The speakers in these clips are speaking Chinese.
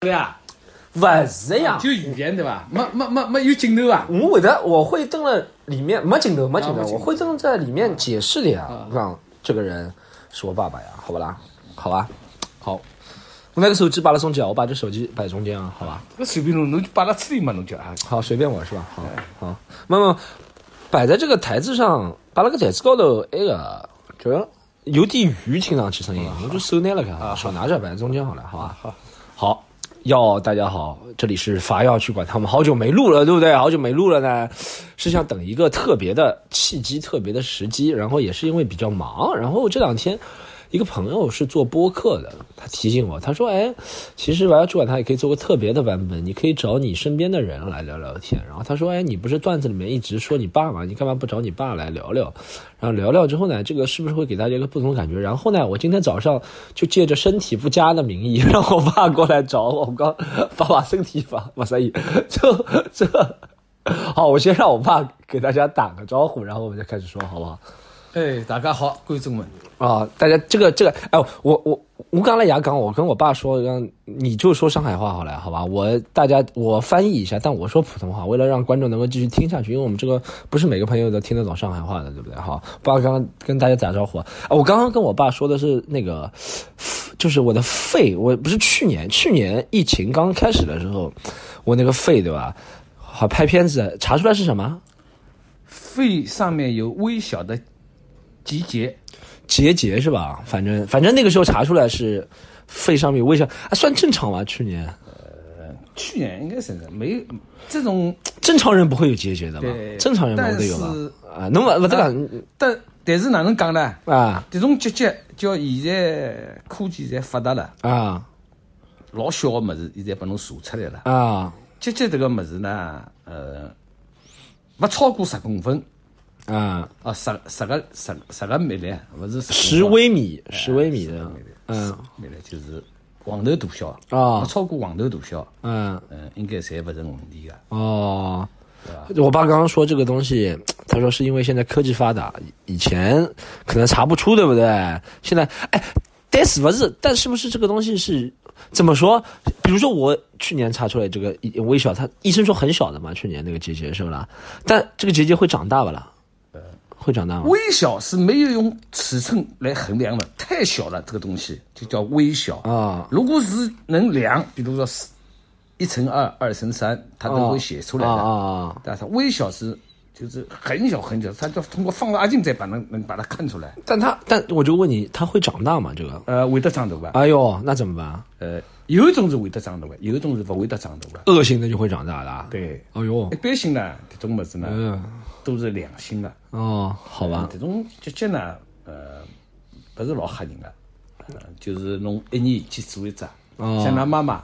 对啊，勿是呀，就语言对吧？没没没没有镜头啊。我会的，我会登了里面没镜头，没镜头，我会登在里面解释的呀，让这个人是我爸爸呀，好不啦？好吧，好，我那个手机把它中间，我把这手机摆中间啊，好吧？那随便弄，侬就摆到处理嘛，侬就啊。好，随便我是吧？好，好，那么摆在这个台子上，把那个台子高头，那个就有点鱼，听上去声音，我就手拿了看，手拿着摆在中间好了，好吧？好，要。大家好，这里是伐要去管他们，好久没录了，对不对？好久没录了呢，是想等一个特别的契机、特别的时机，然后也是因为比较忙，然后这两天。一个朋友是做播客的，他提醒我，他说：“哎，其实玩主管他也可以做个特别的版本，你可以找你身边的人来聊聊天。”然后他说：“哎，你不是段子里面一直说你爸吗？你干嘛不找你爸来聊聊？然后聊聊之后呢，这个是不是会给大家一个不同的感觉？然后呢，我今天早上就借着身体不佳的名义，让我爸过来找我，我刚把把身体发把所以这这好，我先让我爸给大家打个招呼，然后我们再开始说，好不好？”哎，大家好，观众们啊！大家这个这个，哎，我我我刚来牙港，我跟我爸说，让你就说上海话好了，好吧？我大家我翻译一下，但我说普通话，为了让观众能够继续听下去，因为我们这个不是每个朋友都听得懂上海话的，对不对？好，爸刚刚跟大家打招呼啊！我刚刚跟我爸说的是那个，就是我的肺，我不是去年去年疫情刚开始的时候，我那个肺对吧？好拍片子查出来是什么？肺上面有微小的。结节，结节是吧？反正反正那个时候查出来是肺上面有微小，啊，算正常吧？去年，呃，去年应该是没这种正常人不会有结节的吧？正常人不会有吧？啊，侬勿勿这个，但但是哪能讲呢？啊，这种结节叫现在科技在发达了啊，老小的么子现在把侬查出来了啊，结节这个么子呢，呃，勿超过十公分。啊啊，十十个十十个米粒，不是十微米，十微米的，嗯，米粒就是黄豆大小啊，超过黄豆大小，嗯嗯，应该侪不成问题的。哦，我爸刚刚说这个东西，他说是因为现在科技发达，以前可能查不出，对不对？现在，哎，但是不是？但是不是这个东西是怎么说？比如说我去年查出来这个微小，他医生说很小的嘛，去年那个结节是不啦？但这个结节会长大不啦？会长大吗？微小是没有用尺寸来衡量的，太小了，这个东西就叫微小啊。如果是能量，比如说是一乘二、二乘三，它都会写出来的啊。但是微小是就是很小很小，它就通过放大镜再把能能把它看出来。但它但我就问你，它会长大吗？这个呃，会得长头吧。哎呦，那怎么办？呃，有一种是会得长大的，有一种是不会得长大的。恶性的就会长大的。对，哎呦，一般性呢，这种么子呢？嗯。都是良心的。哦，好吧。这种结节呢，呃，不是老吓人的，呃，就是侬一年去做一只，像㑚妈妈，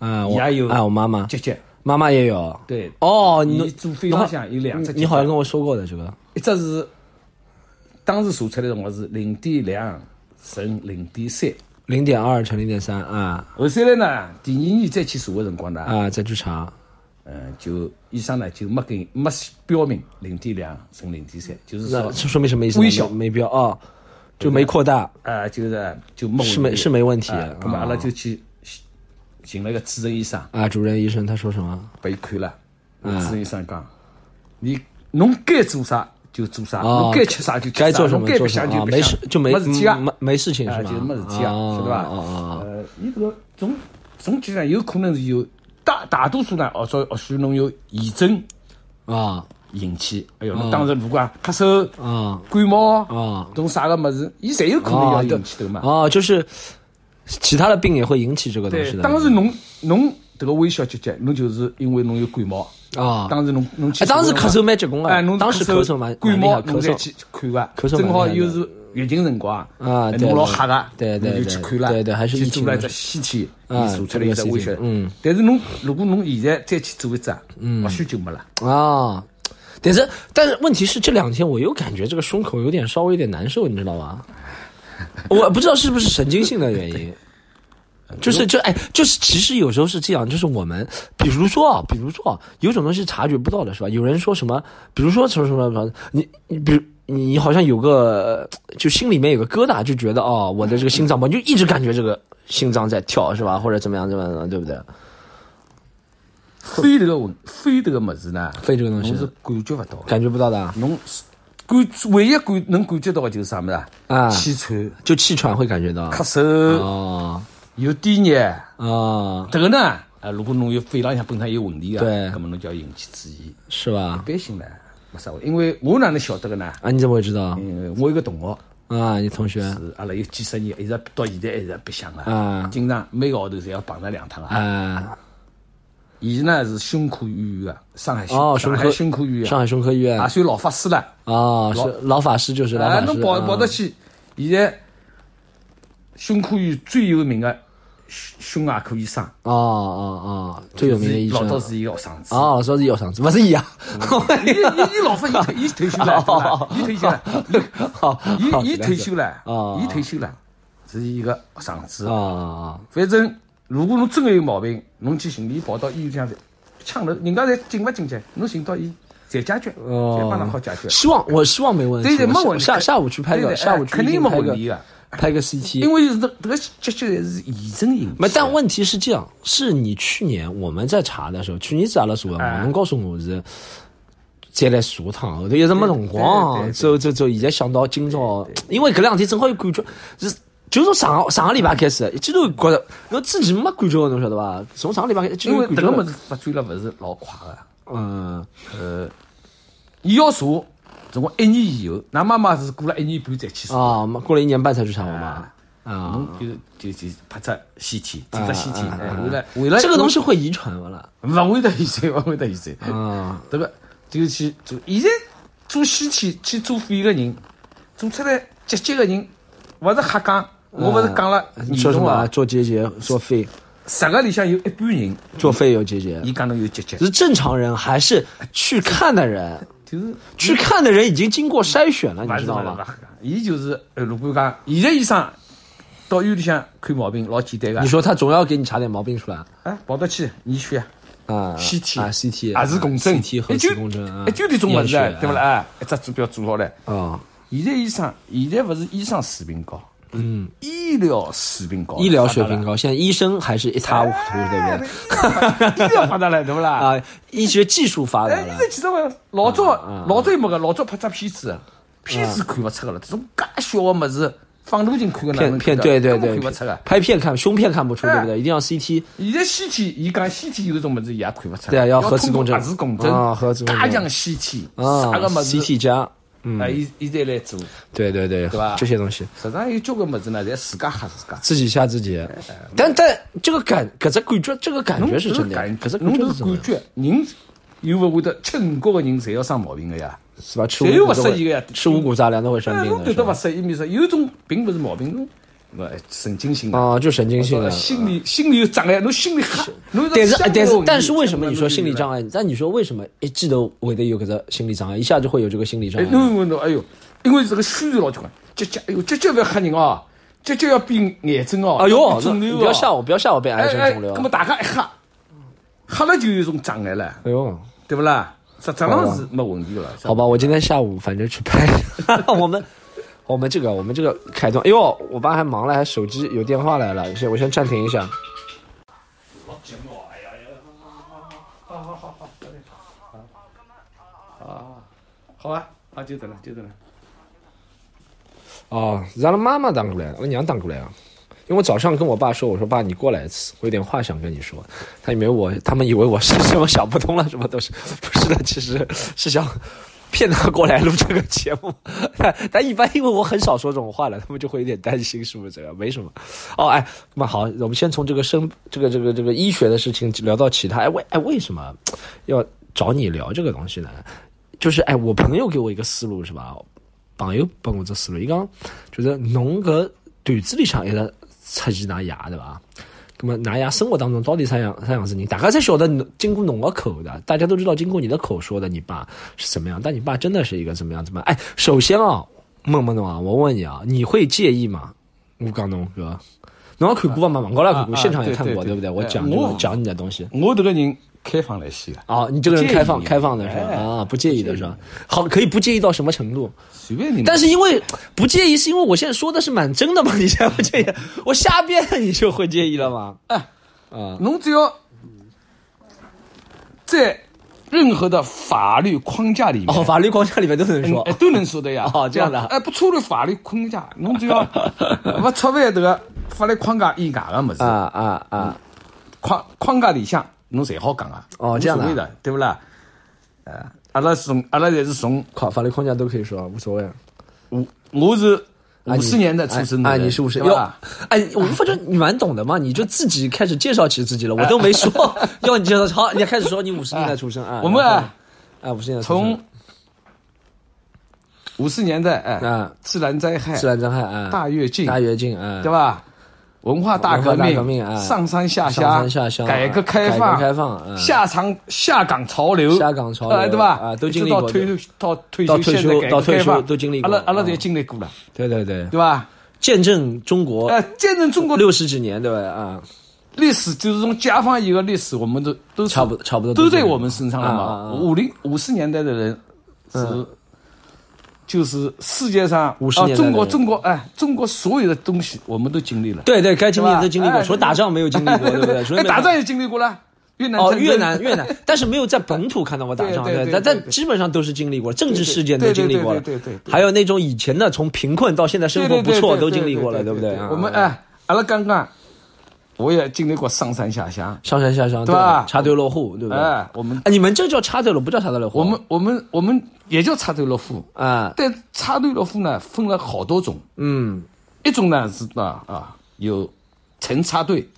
嗯，也有，啊，我妈妈。结节，妈妈也有，对，哦，你做肺上向有两只，你好像跟我说过的这个，一只是当时查出来的辰光是零点两乘零点三，零点二乘零点三啊，后头来呢，第二年再去查的辰光呢，啊，再去查。嗯，就医生呢就没给没标明零点两乘零点三，就是说说明什么意思？微小没标啊，就没扩大啊，就是就没是没是没问题。那么阿拉就去寻了个主任医生啊，主任医生他说什么？被看了，主任医生讲，你侬该做啥就做啥，侬该吃啥就吃该做什么做啥，没事就没事体啊，没没事情是吧？就没事体啊，晓得吧？呃，你这个总总体上有可能是有。大大多数呢，哦说或许侬有炎症啊引起，哎哟，当时如果咳嗽啊、感冒啊，种啥个么子，伊侪有可能要引起的嘛。哦，就是其他的病也会引起这个东西的。当时侬侬这个微小结节，侬就是因为侬有感冒啊。当时侬侬去，当时咳嗽蛮结棍啊。哎，侬当时咳嗽蛮感冒，侬再去看个，咳嗽正好又是月经辰光啊，侬老吓个，对对就去看了，对对，还是去做了一只西体，啊，查出来一只微小。嗯，但是侬如果侬现在再去做一只，嗯，或许就没了啊。但是但是问题是这两天我又感觉这个胸口有点稍微有点难受，你知道吗？我不知道是不是神经性的原因。就是就哎，就是其实有时候是这样，就是我们比如说啊，比如说啊，有种东西察觉不到的是吧？有人说什么，比如说什么什么什么，你你比如你好像有个就心里面有个疙瘩，就觉得哦，我的这个心脏吧，就一直感觉这个心脏在跳是吧？或者怎么样怎么样，对不对？肺这个问，肺这个么子呢？肺这个东西侬是感觉不到，感觉不到的侬是感唯一感能感觉到的就是啥么子啊气喘、就气喘会感觉到。咳嗽、哦有低热。啊，这个呢，啊，如果侬有肺浪向本身有问题啊，对那么侬就要引起注意。是吧一？般性呢，没啥因为我哪能晓得个呢？啊，你怎么会知道因为我有个同学啊？你同学是阿拉有几十年，一直到现在一直白相啊啊，经常每个号头侪要碰着两趟啊。啊？伊呢是胸科医院的，上海哦，胸上海胸科医院，上海胸科医院也算老法师了。啊，是老法师就是老啊，法师。侬跑啊跑得去，现在胸科医院最有名的胸胸外科医生，哦哦哦，最有名的医生老早是一个学生子。哦，说是有上次，不是一样。伊伊伊老法，伊退伊退休了，对吧伊退休了，好，伊伊退休了哦，伊退休了，是一个学生子啊。啊反正如果侬真的有毛病，侬去寻伊跑到医院向抢头，人家侪进勿进去，侬寻到伊侪解决，哦侪帮侬好解决。希望我希望没问题。对对，没问题。下下午去拍个，下午去肯定没拍个问题的，拍个 CT。因为是这这个结节是遗症引起没，但问题是这样，是你去年我们在查的时候，去年子阿拉查的哎嘛，侬告诉我是再来查趟，后头一直没辰光，对走走走，现在想到今朝，因为搿两天正好有感觉，是就从上个上个礼拜开始，一记头觉着侬之前没感觉的，侬晓得伐？从上个礼拜开始，因为这个么有感觉的。子发展了，勿是老快的。嗯，呃伊要查，总共一年以后，㑚妈妈是过了一年半才去查。啊，过了一年半才去查我嘛。啊侬，就就就拍只 CT，做只 CT，哎为了为了啊这个东西会遗传不啦？勿会得遗传，勿会得遗传。啊，这个就去做，现在做 CT 去做肺个人，做出来结节个人，勿是瞎讲，我勿是讲了严？重啊，做结节，做肺，十个里向有一半人，做肺有结节。伊讲侬有结节，是正常人还是去看的人？就是去看的人已经经过筛选了，你知道吗？勿是勿瞎讲，伊就是呃，如果讲现在医生到医院里向看毛病老简单个你，说他总要给你查点毛病出来哎，跑得去你去。啊 CT 啊 CT 也是共振，CT 核磁共振啊，一九点钟物事，对不啦？哎，一只指标做好了。啊，现在医生，现在勿是医生水平高，嗯，医疗水平高，医疗水平高，现在医生还是一塌糊涂，对不对？哎医疗发达了，对不啦？啊，医学技术发达了。哎，了现在其实我老早老早有没个，老早拍只片子，片子看勿出个了，这种介小个么子，放大镜看个哪片片对对对拍片看胸片看不出，哎对不对？一定要 CT。现在 CT，伊讲 CT 有种么子伊也看勿出，对啊要核磁共振。核磁共振啊核磁共振。加强 CT，啊啥个么子，CT 加，啊，伊伊再来做，对对对，对吧？这些东西。实际上有交关么子呢，侪自家吓自家。自己吓自己，但但这个感，搿只感觉，这个感觉是真的，感搿只侬是感，觉，人又勿会得吃五谷个人，侪要生毛病个呀。是吧？吃五谷都会不适宜个呀？吃五谷杂粮都会生哎，病的，侬搿搭是吧？勿适意，面说有种并勿是毛病，侬勿神经性的，啊，就神经性的。心理心理有障碍，侬心里吓，侬但是但是但是为什么么你说心理障碍？碍？但你说为什么一记头会得有搿只心理障碍，一下就会有这个心理障哎，碍？侬问侬，哎哟，因为这个宣传老结棍，结节，哎哟，结节勿要吓人哦，结节要变癌症哦，哎呦肿瘤哦不要吓我，不要吓我变癌哎哎，症肿瘤那。么大家一吓，吓了就有一种障碍了，哎呦，对不啦？实际上是没问题的了。好吧，我今天下午反正去拍，我们我们这个我们这个开端，哎呦，我爸还忙了，还手机有电话来了，先我先暂停一下。好啊，好就得了，就得了。哦，是阿拉妈妈打过来，阿拉娘打过来啊。因为我早上跟我爸说，我说爸，你过来一次，我有点话想跟你说。他以为我，他们以为我是什么想不通了，什么都是，不是的，其实是想骗他过来录这个节目。但一般因为我很少说这种话了，他们就会有点担心，是不是这样？没什么。哦，哎，那么好，我们先从这个生这个这个这个医学的事情聊到其他。哎，为哎为什么要找你聊这个东西呢？就是哎，我朋友给我一个思路是吧？朋友帮我这思路，伊讲就是侬搿段子里向一直出现㑚爷对伐？那么㑚爷生活当中到底啥样啥样子人？大家才晓得侬经过侬个口的，大家都知道经过你的口说的，你爸是怎么样？但你爸真的是一个怎么样怎么样？哎，首先啊，问问侬啊，我问你啊，你会介意吗？我讲侬哥，侬也看过嘛？网高头也看过，啊现场也看过，对对不对？我哎讲这个我讲你的东西。我这个人开放来些的，哦，你这个人开放开放的是吧？哎啊，不介意的是吧？好，可以不介意到什么程度？随便你。但是因为不介意，是因为我现在说的是蛮真的嘛？你现在不介意，我瞎编你就会介意了吗？哎，啊，侬只要在任何的法律框架里面，哦，法律框架里面都能说哎，都能说的呀。哦这样的哎，不超越法律框架，侬只要不超越这个法律框架以外的么子，啊啊啊！框框架里向侬侪好讲啊。哦这样的对不啦？呃，阿拉从阿拉侪是从法法律框架都可以说，无所谓。五，我是啊五十年代出生的啊，人，你是五十哟对吧？，哎，我发觉你蛮懂的嘛，你就自己开始介绍起自己了，我都没说 要你介绍。好，你开始说你五十年代出生啊，我们啊，啊五十年代从五十年代哎啊，自然灾害、自然灾害啊，大跃进，大跃进啊，对吧？文化大革命、革命啊上山下上乡、山下乡改革开改放、革开放啊下场下岗潮流、下岗潮流哎对吧？啊都经历过退休到退休，到退休到退休都经历过啊阿拉阿拉都经历过了，对对对，对吧？见证中国呃，见证中国六十几年，对吧？啊，历史，就是从解放以后历史，我们都都差不多差不多都在我们身上了嘛。啊五零五十年代的人是，就是世界上50啊年代中国中国哎，中国所有的东西我们都经历了，对对，该经历的都经历过，哎除了打仗没有经历过，对不对？除了哎，打仗。也经历过了，越南哦，越南越南，但是没有在本土看到过打仗，对但但基本上都是经历过，政治事件都经历过。了，对对还有那种以前的从贫困到现在生活不错都经历过了，对对不对？啊。我们哎，阿拉刚刚我也经历过上山下乡，上山下乡，对吧？插队落户，对不对？哎，我们哎，你们这叫插队落，不叫插队落户。我们我们我们也叫插队落户，啊，但插队落户呢分了好多种。嗯，一种呢是啊啊有晨插队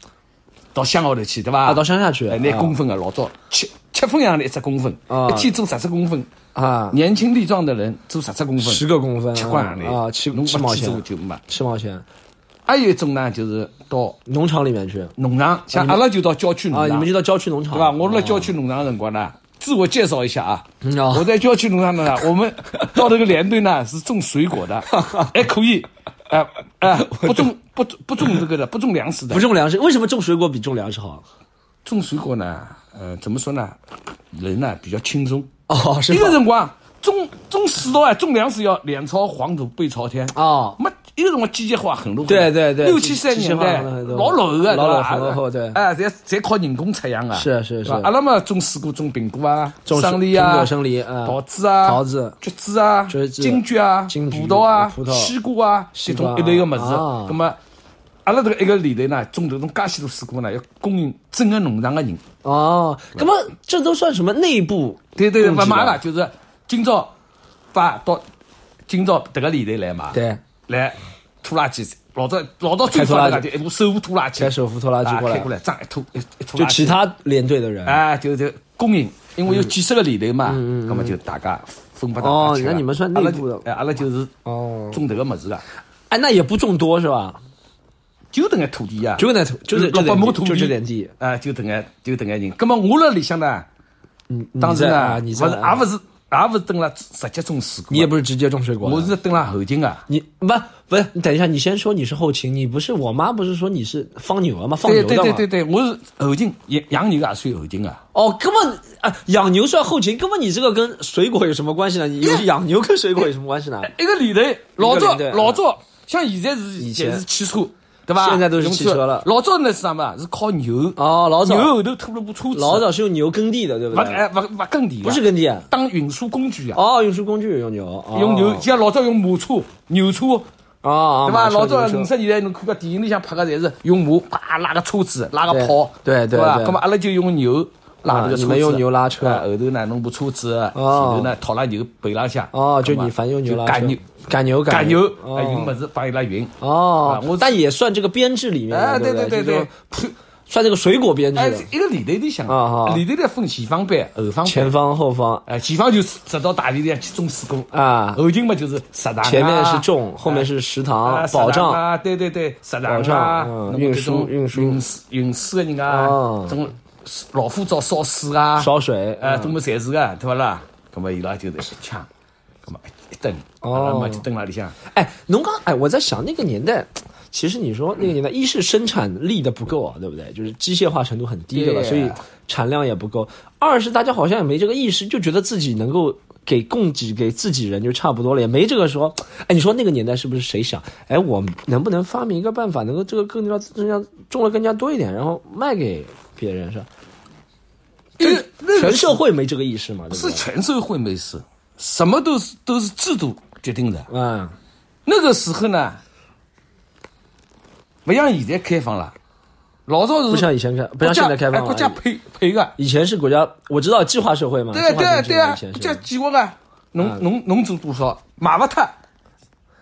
到乡下头去，对吧？啊，到乡下去，哎，拿啊工分啊，老早七七分洋的一只工分，啊。一天做十只工分。啊，年轻力壮的人做十只工分，十个公分，七块洋钿啊，七七毛钱，就没。七毛钱，还有一种呢，就是到农场里面去。农场，像阿拉就到郊区农啊，场，你们就到郊区农场，对吧？我辣哦郊区农场的辰光呢，自我介绍一下啊。我在郊区农场的呢，我们到这个连队呢是种水果的，哎可以，哎哎，不种不不种这个的，不种粮食的不。种粮食，为什么种水果比种粮食好？种水果呢，呃，怎么说呢？人呢比较轻松。哦，是一吧个辰光种种水稻啊，种粮食要脸朝黄土背朝天。啊，没一个辰光机械化很落后。对对对六七十年代老落后个，老落后对。哎，侪侪靠人工出养啊。是是是。阿拉嘛种水果，种苹果啊，种生梨啊，生梨啊。桃子啊，桃子。橘子啊，橘子。金桔啊，金葡萄啊，葡萄。西瓜啊，这西瓜。种一类个物事。啊。那么，阿拉这个一个里头呢，种这种介许多水果呢，要供应整个农场的人。哦，那么这都算什么内部？对对不买了，就是今朝发到今朝这个里头来买，对，来拖拉机，老早老早最开拖拉机。发达的就一部手扶拖拉机，开手扶拖拉机过来。啊开过来，一拖一一拖就拉机。其他连队的人。哎，就就供应，因为有几十个里头嘛，那么就大家分发到哦那你们算内部的。阿拉就哎，阿拉就是哦，种这个么子的，哎，那也不种多是吧？就等个土地呀，就那土，就这这六百点地，就亩土地。这点地。啊，就等个就等个人。那么我辣里向呢，嗯，当时呢，不是，也不是，也不是等了直接种水果，你也不是直接种水果，我是等了后勤啊。你不不是，你等一下，你先说你是后勤，你不是我妈不是说你是放牛的吗？放牛的嘛。对对对对，我是后勤，养养牛也算后勤啊。哦，根本啊，养牛算后勤，根本你这个跟水果有什么关系呢？你有养牛跟水果有什么关系呢？一个里头，老早老早，像现在是以前是汽车，对吧？现在都是用汽车了。老早那是啥嘛？是靠牛，哦，老早。牛后头拖了部车子，老早是用牛耕地的，对不对？不哎不不耕地的，不是耕地啊，当运输工具啊。哦，运输工具用牛，哦。用牛，像老早用马车、牛车，啊啊，对吧？老早五十年代侬看个电影里向拍个侪是用马啪拉个车子，拉个炮，对对吧？对。那么阿拉就用牛拉这个车子，啊你们用牛拉车啊？后头呢弄部车子，前哦。头呢套了牛背浪向，哦，就那么你凡用牛拉车赶牛，赶牛赶牛，么子帮伊拉运。哦啊，我但也算这个编制里面的，哎，对对对对算这个水果编制哎，，一个里头里向啊啊里头来分前方班、后方。前方后方哎，前方就是直到大地里向去种水果，啊，后勤嘛就是食堂啊，前面是种，后面是食堂啊，保障啊，对对对，食堂保障运输运输。运输运输的人啊哦，种老虎灶烧水啊，烧水，哎，嗯这么侪是个，对不啦？那么伊拉就是一枪，那么一蹬，哦阿拉嘛就蹲那里向，哎，侬刚哎，我在想那个年代，其实你说那个年代，一是生产力的不够啊，对不对？就是机械化程度很低，对吧？所以产量也不够。二是大家好像也没这个意识，就觉得自己能够给供给给自己人就差不多了，也没这个说。哎，你说那个年代是不是谁想？哎，我能不能发明一个办法，能够这个更加更加种的更加多一点，然后卖给别人是吧？因为那个全社会没这个意识嘛，对不是？全社会没事，什么都是都是制度决定的。嗯，那个时候呢，不像现在开放了，老早是不像以前开，不像现在开放国家配配个，以前是国家，我知道计划社会嘛，对啊对对啊国家计划个，侬侬侬做多少卖不脱，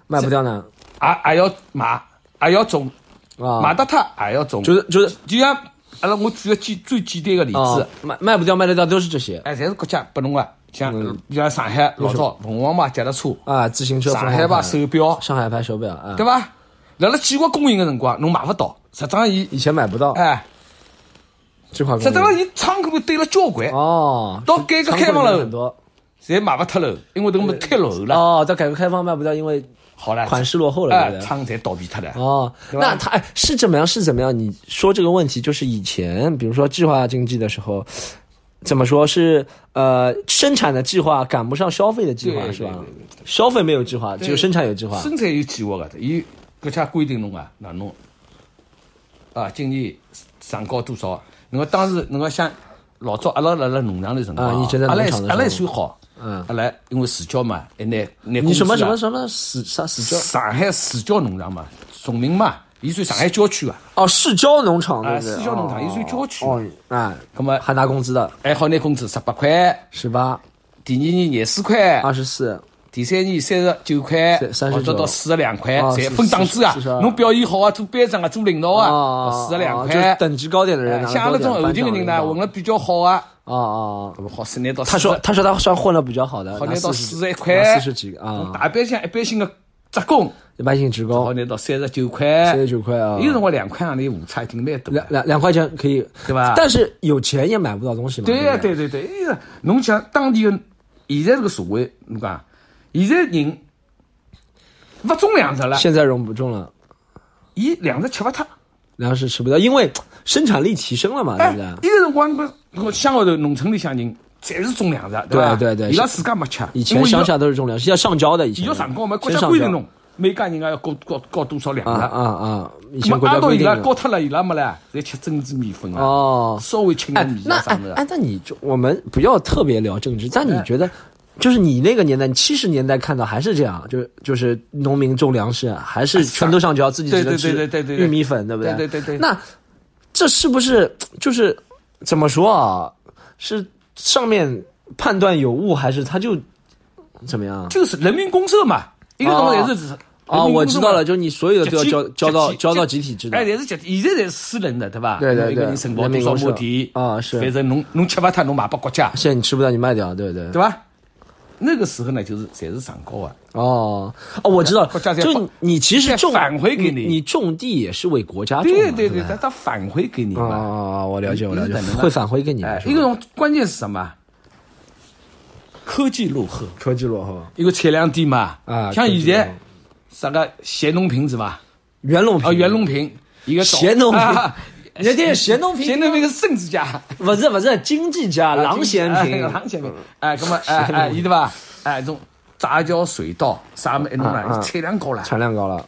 卖不掉呢还还要买，还要种，啊，卖得脱还要种。就是就是就像阿拉我举个简最简单个例啊子，，卖卖不掉卖得掉都是这些。哎，侪是国家拨侬个，像像上海老早凤凰牌脚踏车，啊，自行车、上海牌手表，上海牌手表啊，对伐？辣辣计划供应个辰光，侬买勿到，实际上伊以前买不到，哎，这块实际上伊仓库里堆了交关，哦，到改革开放了侪卖勿脱了，因为都没太落后了。哦，到改革开放卖不掉，因为好了，款式落后了，哎对？仓侪倒闭掉了。哦，那他哎是怎么样？是怎么样？你说这个问题，就是以前比如说计划经济的时候，怎么说是呃生产的计划赶不上消费的计划是吧？消费没有计划，只有生产有计划。生产有计划的，伊国家规定侬啊，那侬啊，今年上高多少？侬讲当时侬讲想老早阿拉辣辣农场里辰光阿拉阿拉还算好，嗯。阿拉因为市郊嘛，还拿拿你什么什么么什么市啥市郊？上海市郊农场嘛，崇明嘛，伊算上海郊区啊，哦，市郊农场对啊不对？市郊农场伊算郊区。哦，哎，那么还拿工资的，还好拿工资十八块，十八、第二年廿四块，二十四，第三年三十九块，三39或者到四十两块，哦侪分档次啊。侬表现好啊，做班长啊，做领导啊，哦，四十两哦就是块。等级高点的人像阿拉这种后进的人呢，混了比较好啊，哦哦，好是拿到他说他说他算混了比较好的，好拿到四四十一块，四十几个啊，大班像一般性的职工，一般性职工。好拿到三十九块，三十九块啊，有辰光两块行钿误差已经蛮多了。两两两块钱可以，对吧？但是有钱也买不到东西嘛。对呀，对？对对对，哎呀，侬想当地的现在这个社会，侬讲现在人勿种粮食了，现在容不种了，伊粮食吃勿脱。粮食吃不到，因为生产力提升了嘛，对哎不对？，一个辰光不，我乡下头农村里向人侪是种粮食，吧？对对对伊拉自家没吃，以前乡下都是种粮食，要上交的，以前伊要上交嘛，国家规定侬每家人家要交交交多少粮啊食。啊啊！以那前国家规定的拉交脱了，伊拉没了，侪吃珍珠米粉啊，哦。稍微轻的哎米，啊啥的。哎，那你就我们不要特别聊政治，但你哎觉得，就是你那个年代，七十年代看到还是这样，就就是农民种粮食，还是全都上交，自己只能吃对对对对对对玉米粉，对不对对对对那这是不是就是怎么说啊？是上面判断有误，还是他就怎么样？就是人民公社嘛，一个东西也是啊，我知道了，就你所有的都要交交到交到集体制的哎，。也是集体，现在侪是私人的，对吧？对对对一个人承包多少亩地啊是反正侬侬吃勿脱，侬卖拨国家，现在你吃不到，你卖掉，对不对？对吧？那个时候呢，就是侪是上高啊。哦哦，我知道就你其实种返回给你你种地也是为国家对对对，他他返回给你嘛。啊，我了解，我了解会返回给你。哎，一个关键是什么？科技落后，科技落后，一个产量低嘛。啊像科技落后现在啥个咸农品是吧？袁隆啊，袁隆平一个咸农品啊人家咸东平咸东平是政治家，不是不是经济家郎咸平，郎咸平，哎，那么哎 哎，伊对伐？哎，这种杂交水稻啥么一弄啊啊。了，产量高了，产量高了。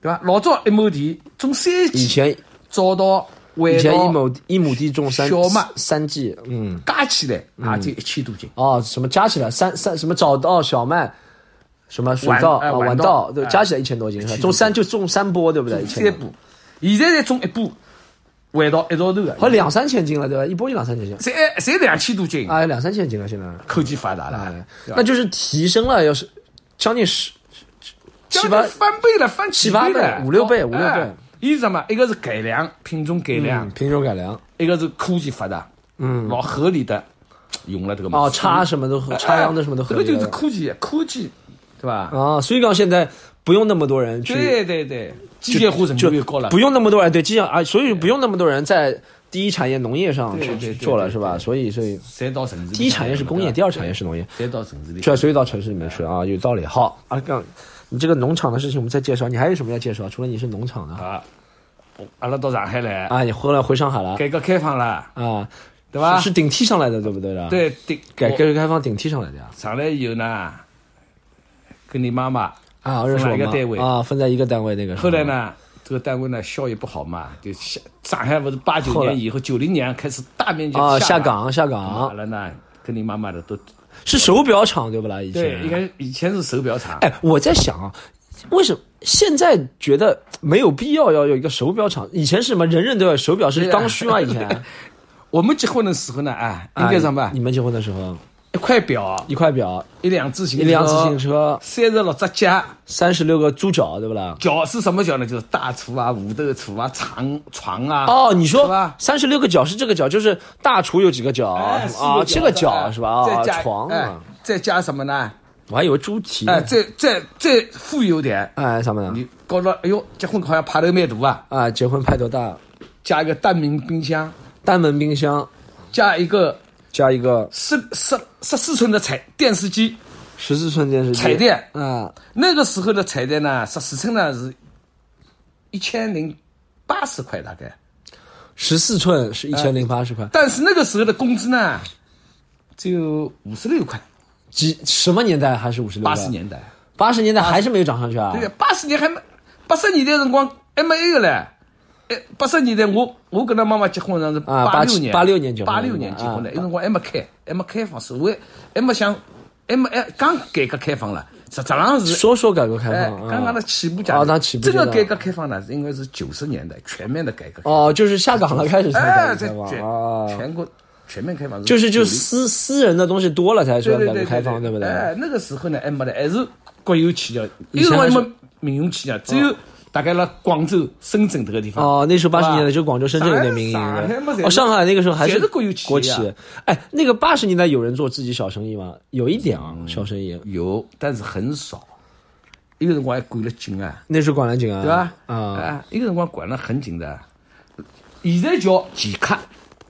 对伐？老早一亩地种三季，以前早稻、晚以前一亩一亩地种三小麦。三季，嗯，加起来也就一千多斤。哦，什么加起来？三三什么早稻、小麦，什么水稻啊、哎晚稻晚稻，对，哎。加起来一千多斤，种三就种三波，对不对？三波，现在才种一步，晚稻一道头的，好两三千斤了，对吧？一波就两三千斤，才才两千多斤，啊，两三千斤了，现在，科技发达了。哎，，那就是提升了，要是将近十七八翻倍了，翻七八倍了，五六倍哦五六倍。哎伊是什么？一个是改良品种改良。嗯，品种改良，一个是科技发达，嗯，老合理的用了这个哦，东西插什么都合，插秧的什么都合理了。这个就是科技，科技，对吧？啊，所以讲现在不用那么多人去，对对对，机械化程就度又高了，不用那么多人对机械啊，所以不用那么多人在第一产业农业上去做了，是吧？所以所以再到城市，第一产业是工业，第二产业是农业，再到城市里，对，所以到城市里面去啊，有道理。好啊，刚你这个农场的事情我们再介绍，你还有什么要介绍？除了你是农场的啊，阿拉到上海来，啊，你回来回上海了改革开放了，啊，对吧？是顶替上来的，对不对的？，对，顶改改革开放顶替上来的呀。上来以后呢，跟你妈妈，啊，认识了一个单位啊，分在一个单位那个。后来呢，这个单位呢效益不好嘛，就下上海不是八九年以后，九零年开始大面积啊，下下岗下完岗了呢，跟你妈妈的都是手表厂对不啦？以前对，应该以前是手表厂，哎，我在想啊，为什么现在觉得没有必要要有一个手表厂？以前是什么人人都有手表是刚需嘛？以前 我们结婚的时候呢，哎，应该什么啊？你们结婚的时候，一块表，一块表，一辆自行车，一辆自行，车，三十六只脚。三十六个猪脚，对不啦？脚是什么脚呢？就是大厨啊、五斗橱啊、床床啊。哦，你说三十六个脚是这个脚，就是大厨有几个脚哎，啊？四七个脚哎是吧？啊再，加哎床啊，再加什么呢？我还以为猪蹄呢哎，。再再再富有点，哎，什么呢？你搞到哎呦，结婚好像派头蛮大啊！啊，结婚派头大？加一个单门冰箱，单门冰箱加一个加一个十十十四寸的彩电视机，十四寸电视机，彩电。啊，那个时候的彩电呢，十四寸呢是一千零八十块大概，十四寸是一千零八十块。但是那个时候的工资呢只有五十六块，几什么年代还是五十六？八十，年代。八十年代还是没有涨上去啊？对，八十年还没，八十年代辰光还没有嘞。哎，八十年代我我跟他妈妈结婚上是啊八六年，八六年结婚八六年结婚的，啊那辰光还没开，还没开放，社会还没想，还没哎刚改革开放了，实质上是说说改革开哎放，刚刚的起步阶段。啊当起步这个改革开放呢，是应该是九十年代全面的改革开放，哦，就是下岗了开始才哎，改这全革开全国全面开放就是就90私私人的东西多了才说改革开放，对不对？哎，那个时候呢，还没得，还是国有企业，有以前还是辰光没民营企业，只有大概辣广州、深圳这个地方。哦，那时候八十年代就广州、深圳有点民营上海上海嘛的。哦，上海那个时候还是国有企业国啊企。哎，那个八十年代有人做自己小生意吗？有一点啊，小生意。有，但是很少。一个辰光还管了紧啊，那时候管得紧啊，对吧？啊，一个辰光管得很紧的。现在叫前客，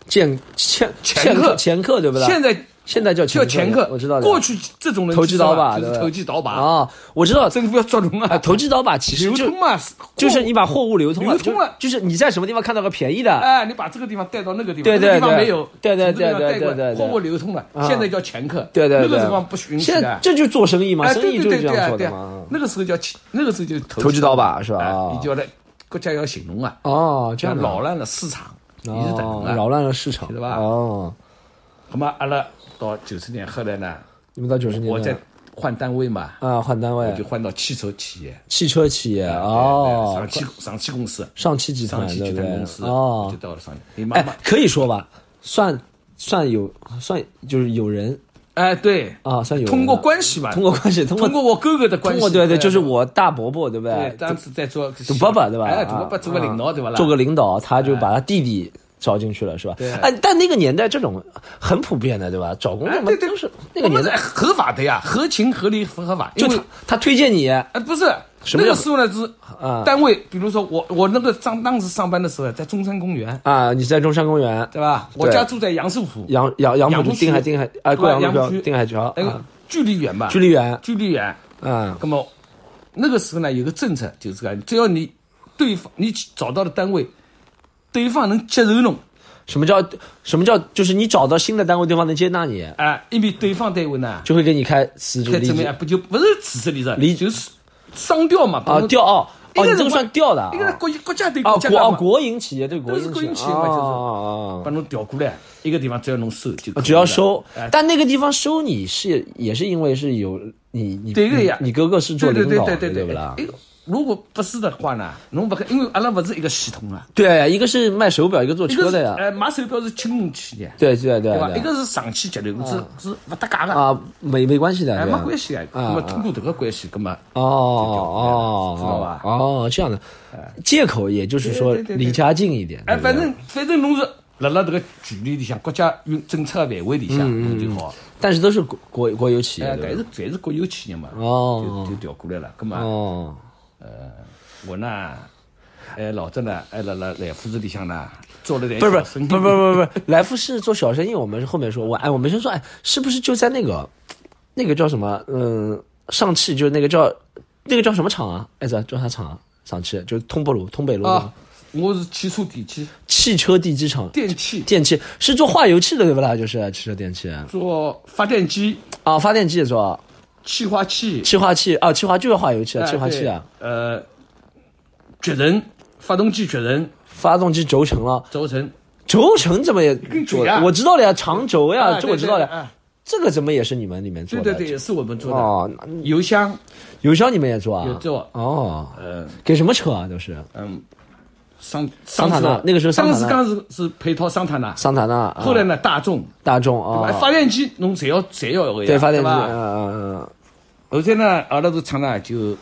剑前前客客前客对不对？现在现在叫叫前客。我知道的。过去这种人投机倒把，就是投机倒把。啊，我知道。政府要抓龙啊，投机倒把其实就流通嘛，就是你把货物流通了，流通了。就就是你在什么地方看到个便宜的，哎，你把这个地方带到那个地方，对对那个地方对。没有，对对对对带过来对对。对货物流通了，啊。现在叫前客，对对对，那个地方不允许现在的。这就做生意嘛，哎，生对意就是这样对对对啊对啊。做的嘛。那个时候叫前那个时候就投投机倒把是吧？你叫来国家要行动啊，哦，这样扰乱了市场，你是等啊。哦扰乱了市场，晓得吧？哦，那么阿拉到九十年后来呢，你们到九十年我在换单位嘛，啊换单位。我就，换到汽车企业，汽车企业哦。上，汽上汽公司，上汽集团上汽集团公司，哦。就，到了上。你妈哎妈，，可以说吧，算算有算就是有人。哎，对，啊，算有通过关系吧，通过关系，通过通过我哥哥的关系，通过对对，就是哎我大伯伯对不对，对？当时在做赌爸爸对吧？哎，赌爸爸做个领导啊对吧？啦？做个领导，他就把他弟弟招进去了，是吧？对。哎，但那个年代这种很普遍的，对吧？找工作嘛哎对对。都是那个年代，合法的呀，合情合理合法。就他他推荐你哎不是那个时候呢是啊。单位，比如说我我那个上当时上班的时候在中山公园，啊，你在中山公园，对吧？我家住在杨树浦，杨杨杨浦区。就定海定海啊，杨浦区。定海桥那个啊，距离远吧？距离远。距离远。啊。那么那个时候呢有个政策就是这个，只要你对方你找到的单位，对方能接受侬，什么叫什么叫就是你找到新的单位，对方能接纳你，哎，因为对方单位呢就会给你开辞职离职开怎么样？不就不是辞职离职，离就是商调嘛，啊调哦哦，你这个算调的啊？一个国国家对哦国家干嘛。国营企业对国营企业嘛就是。哦哦把侬调过来，一个地方只要侬收就只要收哎，但那个地方收你是也是因为是有你你呀。你你哥哥是做对对领导的对对不啦？哎如果不是的话呢，侬不可，因为阿拉不是一个系统啊，对，一个是卖手表，一个做车的呀。呃卖手表是金融企业，对对对对吧？一个是上汽集团，是是不搭嘎的，啊，没没关系的，哎，没关系啊。那么通过这个关系，那么哦哦，知道吧哦，这样的借口，也就是说离家近一点。哎，反正反正侬是辣辣这个距离里向，国家运政策范围里向，侬就好。但是都是国国国有企业但是全是国有企业嘛，哦就就调过来了。那么哦，呃我呢，哎，老郑呢，哎，来来来福士里向呢，做了点不是不是不是不是不是，来福士做小生意，我们是后面说，我哎，我们先说，哎，是不是就在那个那个叫什么，嗯，上汽就那个叫那个叫什么厂啊？哎，这叫啥厂啊？上汽就通北路，通北路啊，我是汽车电器，汽车地机厂，电器电器是做化油器的对不啦？就是汽车电器做发电机啊，发电机也做，气化器，气化器啊，气化就是化油器啊，哎气化器啊，呃，绝人，发动机绝人，发动机轴承了，轴承，轴承怎么也？我知道了呀，长轴呀，啊这我知道了。这个怎么也是你们里面做的？对对对，也是我们做的。哦，油箱油箱你们也做啊？也做，哦，呃，给什么车啊？都是嗯，桑桑塔纳那个时候当时刚是是配套桑塔纳，桑塔纳，啊。后来呢大众，大众啊，发电机侬侪要侪要有个呀，对发电机，吧？嗯嗯嗯，后来呢，阿拉这个厂呢就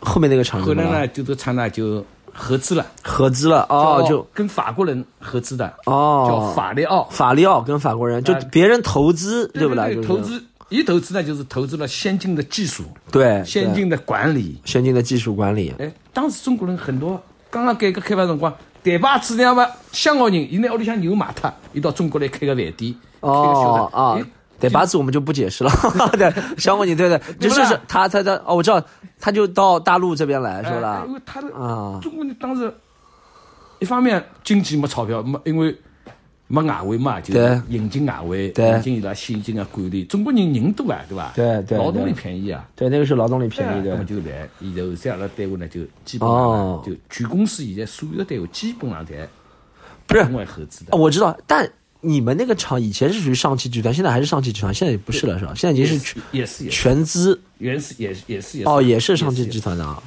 后面那个厂后来呢就这个厂呢就合资了，合资了哦，就跟法国人合资的，哦，叫法利奥，法利奥跟法国人，就啊别人投资对不啦？对，投资。一投资呢就是投资了先进的技术、对对。先进的管理。先进的技术管理，哎，当时中国人很多，刚刚改革开放辰光，台巴子那样吧，香港人，伊拿屋里向牛卖脱，伊到中国来开个饭店，开个小哦啊店。哎，对八字我们就不解释了。对，香港人对对，就是是他他他哦，我知道，他就到大陆这边来是不哎啦因？为他的啊中国人当时一方面经济没钞票，没因为没外汇嘛，就引进外汇，引进伊拉先进的管理。中国人人多啊，对吧？对对劳动力便宜啊。对，那个时候劳动力便宜那么对。就来，现在后头阿拉单位呢就基本上哦就全公司现在所有的单位基本上侪不是中外合资的哦，。我知道，但你们那个厂以前是属于上汽集团，现在还是上汽集团，现在也不是了是吧？现在已经是全也是全资原是也是也是也是哦，也是上汽集团的啊。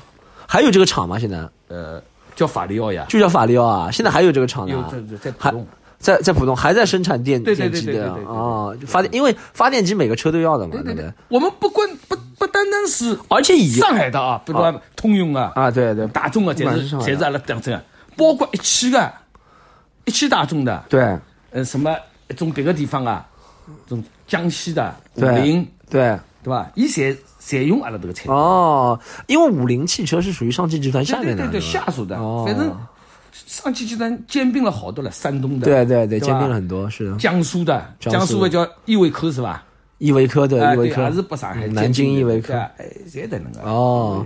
还有这个厂吗？现在呃叫法利奥呀，就叫法利奥啊，现在还有这个厂呢。在在在。在在浦东还在生产电电机的对对对对对啊，发电因为发电机每个车都要的嘛，对对对对不对？，我们不光不不单单是而且以上海的啊，比如说通用啊、啊，对对大众啊，不管侪是是上海的侪是阿拉当真啊，包括一汽的，一汽大众的，对呃，什么一种别个地方啊，种江西的五对菱，对对吧？伊侪侪用阿拉这个产品。哦，因为五菱汽车是属于上汽集团下面的，对对对对，下属的，哦反正上汽集团兼并了好多了，山东的，对对对，兼并了很多，是的。江苏的，江苏的叫依维柯是吧？依维柯对哎依维柯对还是不上海嗯南京依维柯对。啊哎，侪在那个。哦，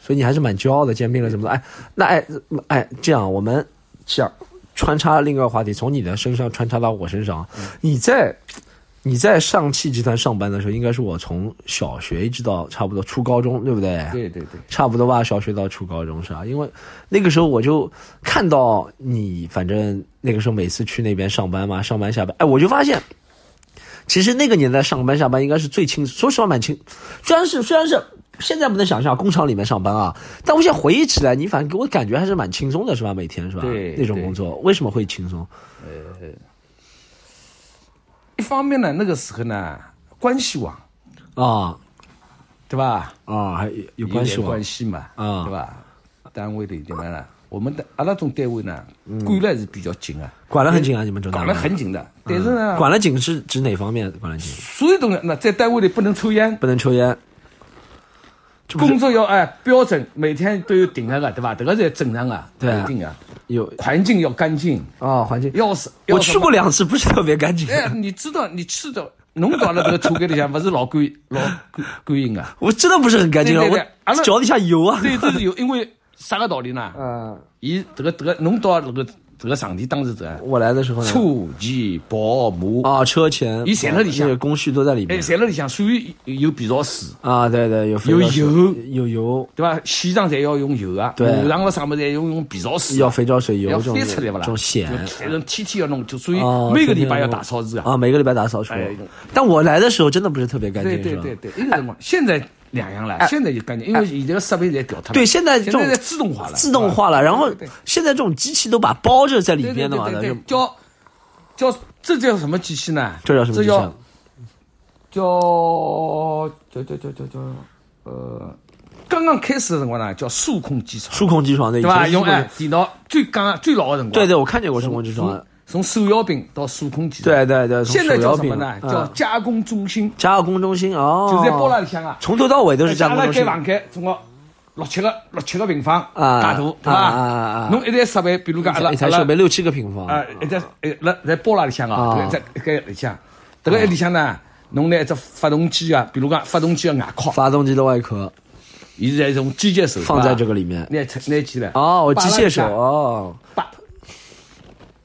所以你还是蛮骄傲的，兼并了什么多。哎，那哎哎，这样我们讲穿插另一个话题，从你的身上穿插到我身上。嗯你在你在上汽集团上班的时候，应该是我从小学一直到差不多初高中，对不对？对对对，差不多吧，小学到初高中是吧？因为那个时候我就看到你，反正那个时候每次去那边上班嘛，上班下班，哎，我就发现，其实那个年代上班下班应该是最轻，说实话蛮轻。虽然是虽然是现在不能想象工厂里面上班啊，但我现在回忆起来，你反正给我感觉还是蛮轻松的，是吧？每天是吧？对那种工作为什么会轻松？一方面呢，那个时候呢，关系网，啊对吧？啊，还有有有关系嘛，啊对吧？单位里对吧呢？我们的阿拉种单位呢，管了还是比较紧啊，管得很紧啊，你们这管得很紧的。但是呢，管了紧是指哪方面管得紧？所有东西，那在单位里不能抽烟，不能抽烟。工作要哎标准，每天都有定额的，对吧？这个是正常的，对啊。有环境要干净，啊，环境。要是我去过。两次，不是特别干净。哎，你知道，你去的，弄到了这个土改里向，不是老干 老干干净啊？我真的不是很干净啊，我脚底下油啊。对，这是有，因为啥个道理呢？嗯，伊这个这个弄到那个这个场地，当时这样我来的时候呢，车前保姆，啊，车前伊侪在里向那个工序都在里面。哎，面在那里向，所以有肥皂水，啊，对对，有肥有油。有油，对吧？洗澡侪要用油啊，对。马上了上面侪要用肥皂水啊，要肥皂水油要翻出来不啦？这种碱就反正天天要弄，就所以啊，每个礼拜要打扫日啊。啊，每个礼拜打扫除哎。但我来的时候真的不是特别干净，是吧？对对对对，一个辰光，现在两样了，现在就干净，因为现在个设备在调脱了。对，现在这种现在在自动化了，自动化了，然后现在这种机器都把包着在里对对边的嘛，对对就对叫叫这叫什么机器呢？这叫什么机器？叫叫叫叫叫叫呃，刚刚开始的辰光呢，叫数控机床，数控机床的，对吧？用哎电脑最刚最老的辰光，对对，我看见过数控机床从，从手摇柄到数控机床，对对对，现在叫什么呢？嗯叫加工中心，加工中心哦，就在包那里向啊。从头到尾都是加工阿拉中心间房间总共六七个六七个平方，啊大大，对吧？侬一台设备，比如讲阿拉一台阿拉设备六七个平方。啊，一台呃，辣在包那里向啊啊，在一个里向，这个里向呢，侬拿一只发动机啊，比如讲发动机的外壳，发动机的外壳。伊现在用机械手放在这个里面。拿出拿起来。哦，机械手哦，把。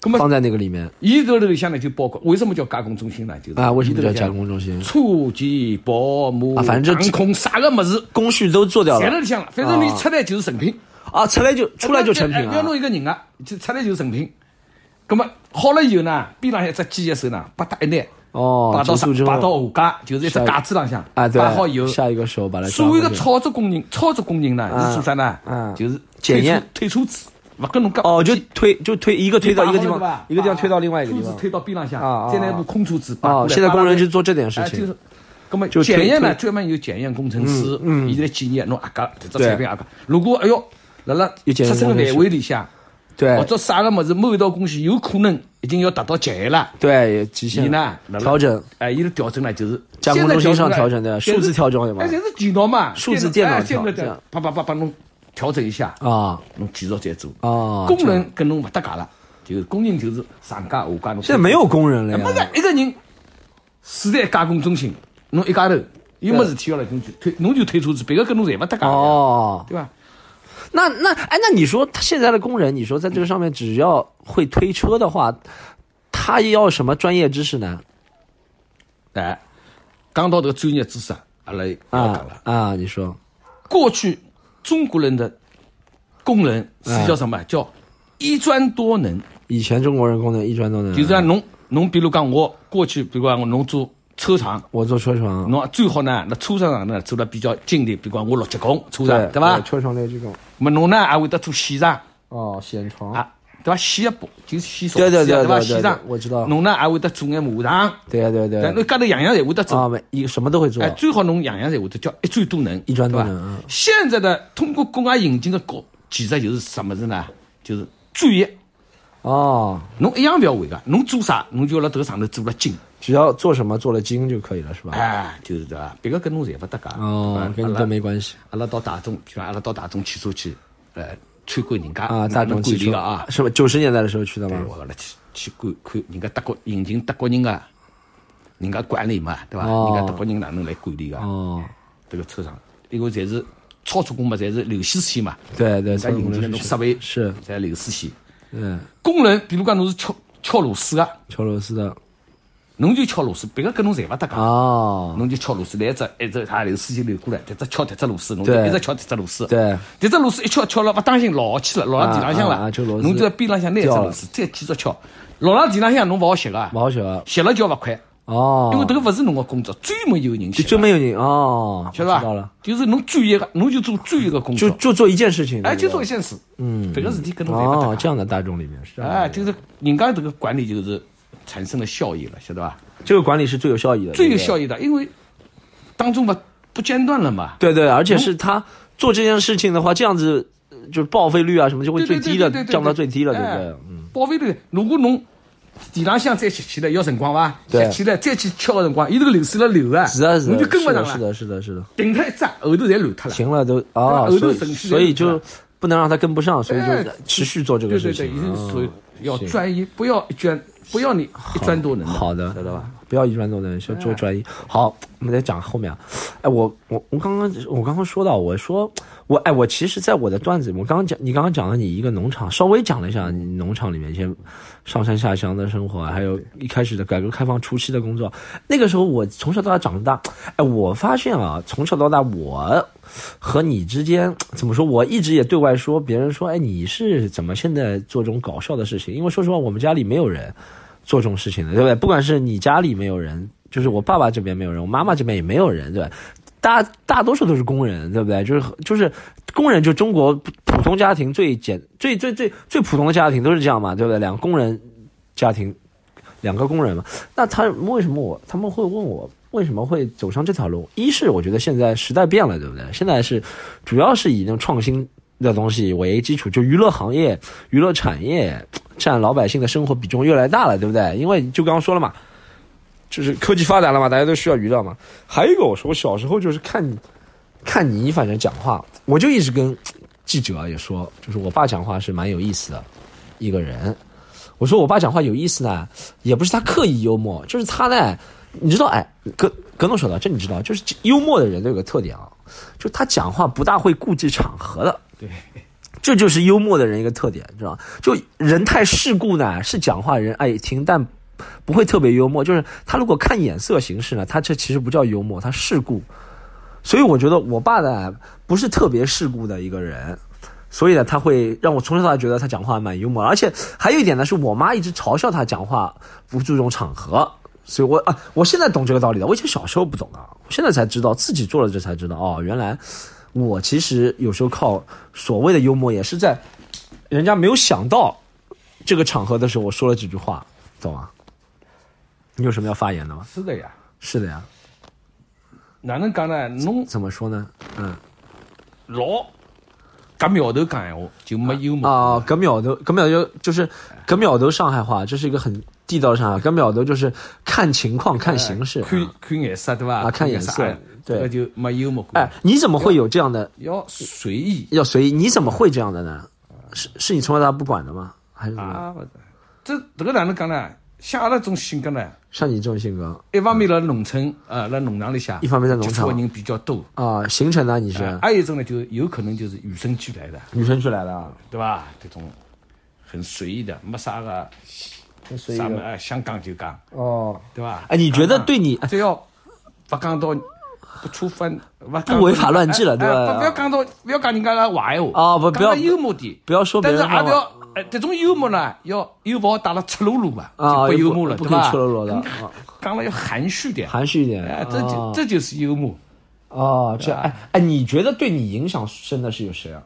那么放在那个里面伊这里向呢就包括为什么叫加工中心呢？就是啊？为什么叫加工中心？车机、保姆、啊反正空啥个么子，工序都做掉了全都里向了。反正你出来就是成品，啊，出来就出来就成品哎要了弄一个人啊，就出来就是成品。那么好了以后呢，边浪向一只机械手呢，把它一拿，哦，摆到上摆到下架，就是一只架子上向，啊，对，摆好以后，下一个手把它所谓的操作工人，操作工人呢嗯是做啥呢？嗯就是检验推车子，勿跟侬讲哦，就推就推一个推到一个地方一个地方推到另外一个地方。推到边浪向再拿部空车子哦，现在工人就做这点事情是。那么检验呢，专门有检验工程师，嗯嗯伊来检验侬阿家这产品阿家。如果哎哟，辣辣有检验出生的工程师范围里向，对或者啥个么子，某一道工序有可能已经要达到极限了，对，极伊限呢辣辣调整，哎，伊是调整呢就是加工中心上调整的数字调整对吧哎，这是电脑嘛，数字电脑调的啪啪啪把侬调整一下，啊侬继续再做。啊，工人跟侬勿搭界了，就是工人就是上家下家侬。现在没有工人了呀，没呀是。一个人，住在加工中心，侬一家头，又没事体要了，侬就推，侬就推车子，别个跟侬侪勿搭界，哦，对吧？那那哎，那你说他现在的工人，你说在这个上面只要会推车的话，他要什么专业知识呢？哎，讲到这个专业知识啊，阿拉要讲啊了。啊，你说过去中国人的工人是叫什么？叫一专多能，以前中国人工人一专多能，就是讲侬侬，比如讲我过去，比如讲我侬做车厂。我做车床，侬最好呢，那车厂呢做的比较精的，比如讲我六级工车厂，对对吧？车床类这种那么侬呢还会得做线上哦，线床啊，对伐？洗一布就是线对对对对上对我知道侬呢还会得做眼马场，对对对但侬家头样样侪会得做。啊，一什么都会做哎，，最好侬样样侪会得叫一专多能，一专多能嗯现在的通过国外引进的高其实就是什么子呢？就是专业，哦，侬一样不要会个，侬做啥侬就要辣这个上头做了精。只要做什么做了精就可以了，是吧？哎，就是对吧？别个跟侬侪勿搭嘎。哦，跟你都没关系阿拉到大众，比如阿拉到大众汽车去，呃，参观人家啊。大众汽车啊，是吧？九十年代的时候去的对，吗？我去去观看人家德国引进德国人个，人家管理嘛，对吧？哦人家德国人哪能来管理个？哦，这个车厂，因为侪是操作工嘛，侪是流水线嘛，对对，人引进的侬设备是，侪流水线。嗯，工人，比如讲侬是敲敲螺丝个，敲螺丝的侬就敲螺丝，别个跟侬侪勿搭界。哦，侬就敲螺丝，来一只一只它流水线流过来，迭只敲迭只螺丝，侬就一直敲迭只螺丝。对，迭只螺丝一敲敲了，勿当心落去了，落到地浪向了。侬就在边浪向拿一只螺丝，再继续敲，落到地浪向侬勿好歇个，勿好学啊。歇了就要勿快，哦，因为迭个勿是侬个工作，专门有人就专门有人哦，晓得知道了。伐，？就是侬专业个，侬就做专业个工作，就就做一件事情，哎，就做一件事，嗯，别个事体跟侬哦，这样的大众里面是哎，就是人家这个管理就是产生了效益了，晓得吧？这个管理是最有效益的，最有效益的，因为当中嘛不间断了嘛，对对，而且是他做这件事情的话，这样子呃就是报废率啊什么就会对对最低的对对对对降到最低了，对不哎对？嗯，报废率，如果侬地浪向再吸起来要辰光伐？对吸起来再去敲个辰光，伊这个流水了流啊，是啊，是啊，你就跟不上了，是，的，是的，是的，顶他一只，后头侪乱脱了。行了都啊，后头所以程序所以就不能让他跟不上，所以哎就持续做这个对对对，事情。已经嗯属于要专一，不要一专，不要你一专多能的。好的晓得吧？不要一专多能，要做专一。好，我们再讲后面啊。哎，我我我刚刚我刚刚说到，我说我哎，我其实，在我的段子里，我刚刚讲，你刚刚讲了你一个农场，稍微讲了一下你农场里面一些上山下乡的生活，还有一开始的改革开放初期的工作。那个时候，我从小到大长大，哎，我发现啊，从小到大我。和你之间怎么说？我一直也对外说，别人说，哎，你是怎么现在做这种搞笑的事情？因为说实话，我们家里没有人做这种事情的，对不对？不管是你家里没有人，就是我爸爸这边没有人，我妈妈这边也没有人，对吧？大大多数都是工人，对不对？就是就是工人，就中国普通家庭最简最最最最普通的家庭都是这样嘛，对不对？两个工人家庭，两个工人嘛，那他为什么我他们会问我为什么会走上这条路？一是我觉得现在时代变了，对不对？现在是主要是以那种创新的东西为基础，就娱乐行业、娱乐产业占老百姓的生活比重越来越大了，对不对？因为就刚刚说了嘛，就是科技发展了嘛，大家都需要娱乐嘛。还有一个，我说我小时候就是看看你反正讲话，我就一直跟记者也说，就是我爸讲话是蛮有意思的一个人。我说我爸讲话有意思呢，也不是他刻意幽默，就是他呢，你知道，哎，格格诺说的，这你知道，就是幽默的人都有个特点啊，就他讲话不大会顾忌场合的。对，这就是幽默的人一个特点，知道吗？就人太世故呢，是讲话人爱听，但不会特别幽默。就是他如果看眼色行事呢，他这其实不叫幽默，他世故。所以我觉得我爸呢不是特别世故的一个人，所以呢他会让我从小到大觉得他讲话蛮幽默，而且还有一点呢是我妈一直嘲笑他讲话不注重场合，所以我啊我现在懂这个道理了，我以前小时候不懂啊，我现在才知道自己做了这才知道哦，原来我其实有时候靠所谓的幽默也是在人家没有想到这个场合的时候我说了几句话，懂吗？你有什么要发言的吗？是的呀。是的呀，哪能讲呢？侬怎么说呢？嗯。老夹苗头讲闲话就没幽默啊，搿苗头，搿苗头就是搿苗头上海话，这是一个很地道的上海话。搿苗头就是看情况、看形势、看看颜色，对吧？啊，看颜色，对，这个就没幽默感。哎，你怎么会有这样的？要随意，要随意。你怎么会这样的呢？是是你从小到大不管的吗？还是？啊，这这个哪能讲呢？像阿拉这种性格呢，像你这种性格，一方面在农村，啊，在农场里下，一方面在农场人比较多啊，形成呢你是，还有一种呢，就有可能就是与生俱来的，与生俱来的，对吧？这种很随意的，没啥个，啥么哎，想讲就讲，哦，对吧？哎，你觉得对你，只要不讲到不触犯，不违法乱纪了，对吧？不要讲到，不要讲人家的坏话啊，不不要幽默点，不要说别人坏话。哎，这种幽默呢，要又不好打了赤裸裸嘛，就不幽默了，对吧？赤裸裸的，讲了要含蓄点，含蓄一点，哎，这就这就是幽默。哦，这哎哎，你觉得对你影响深的是有谁啊？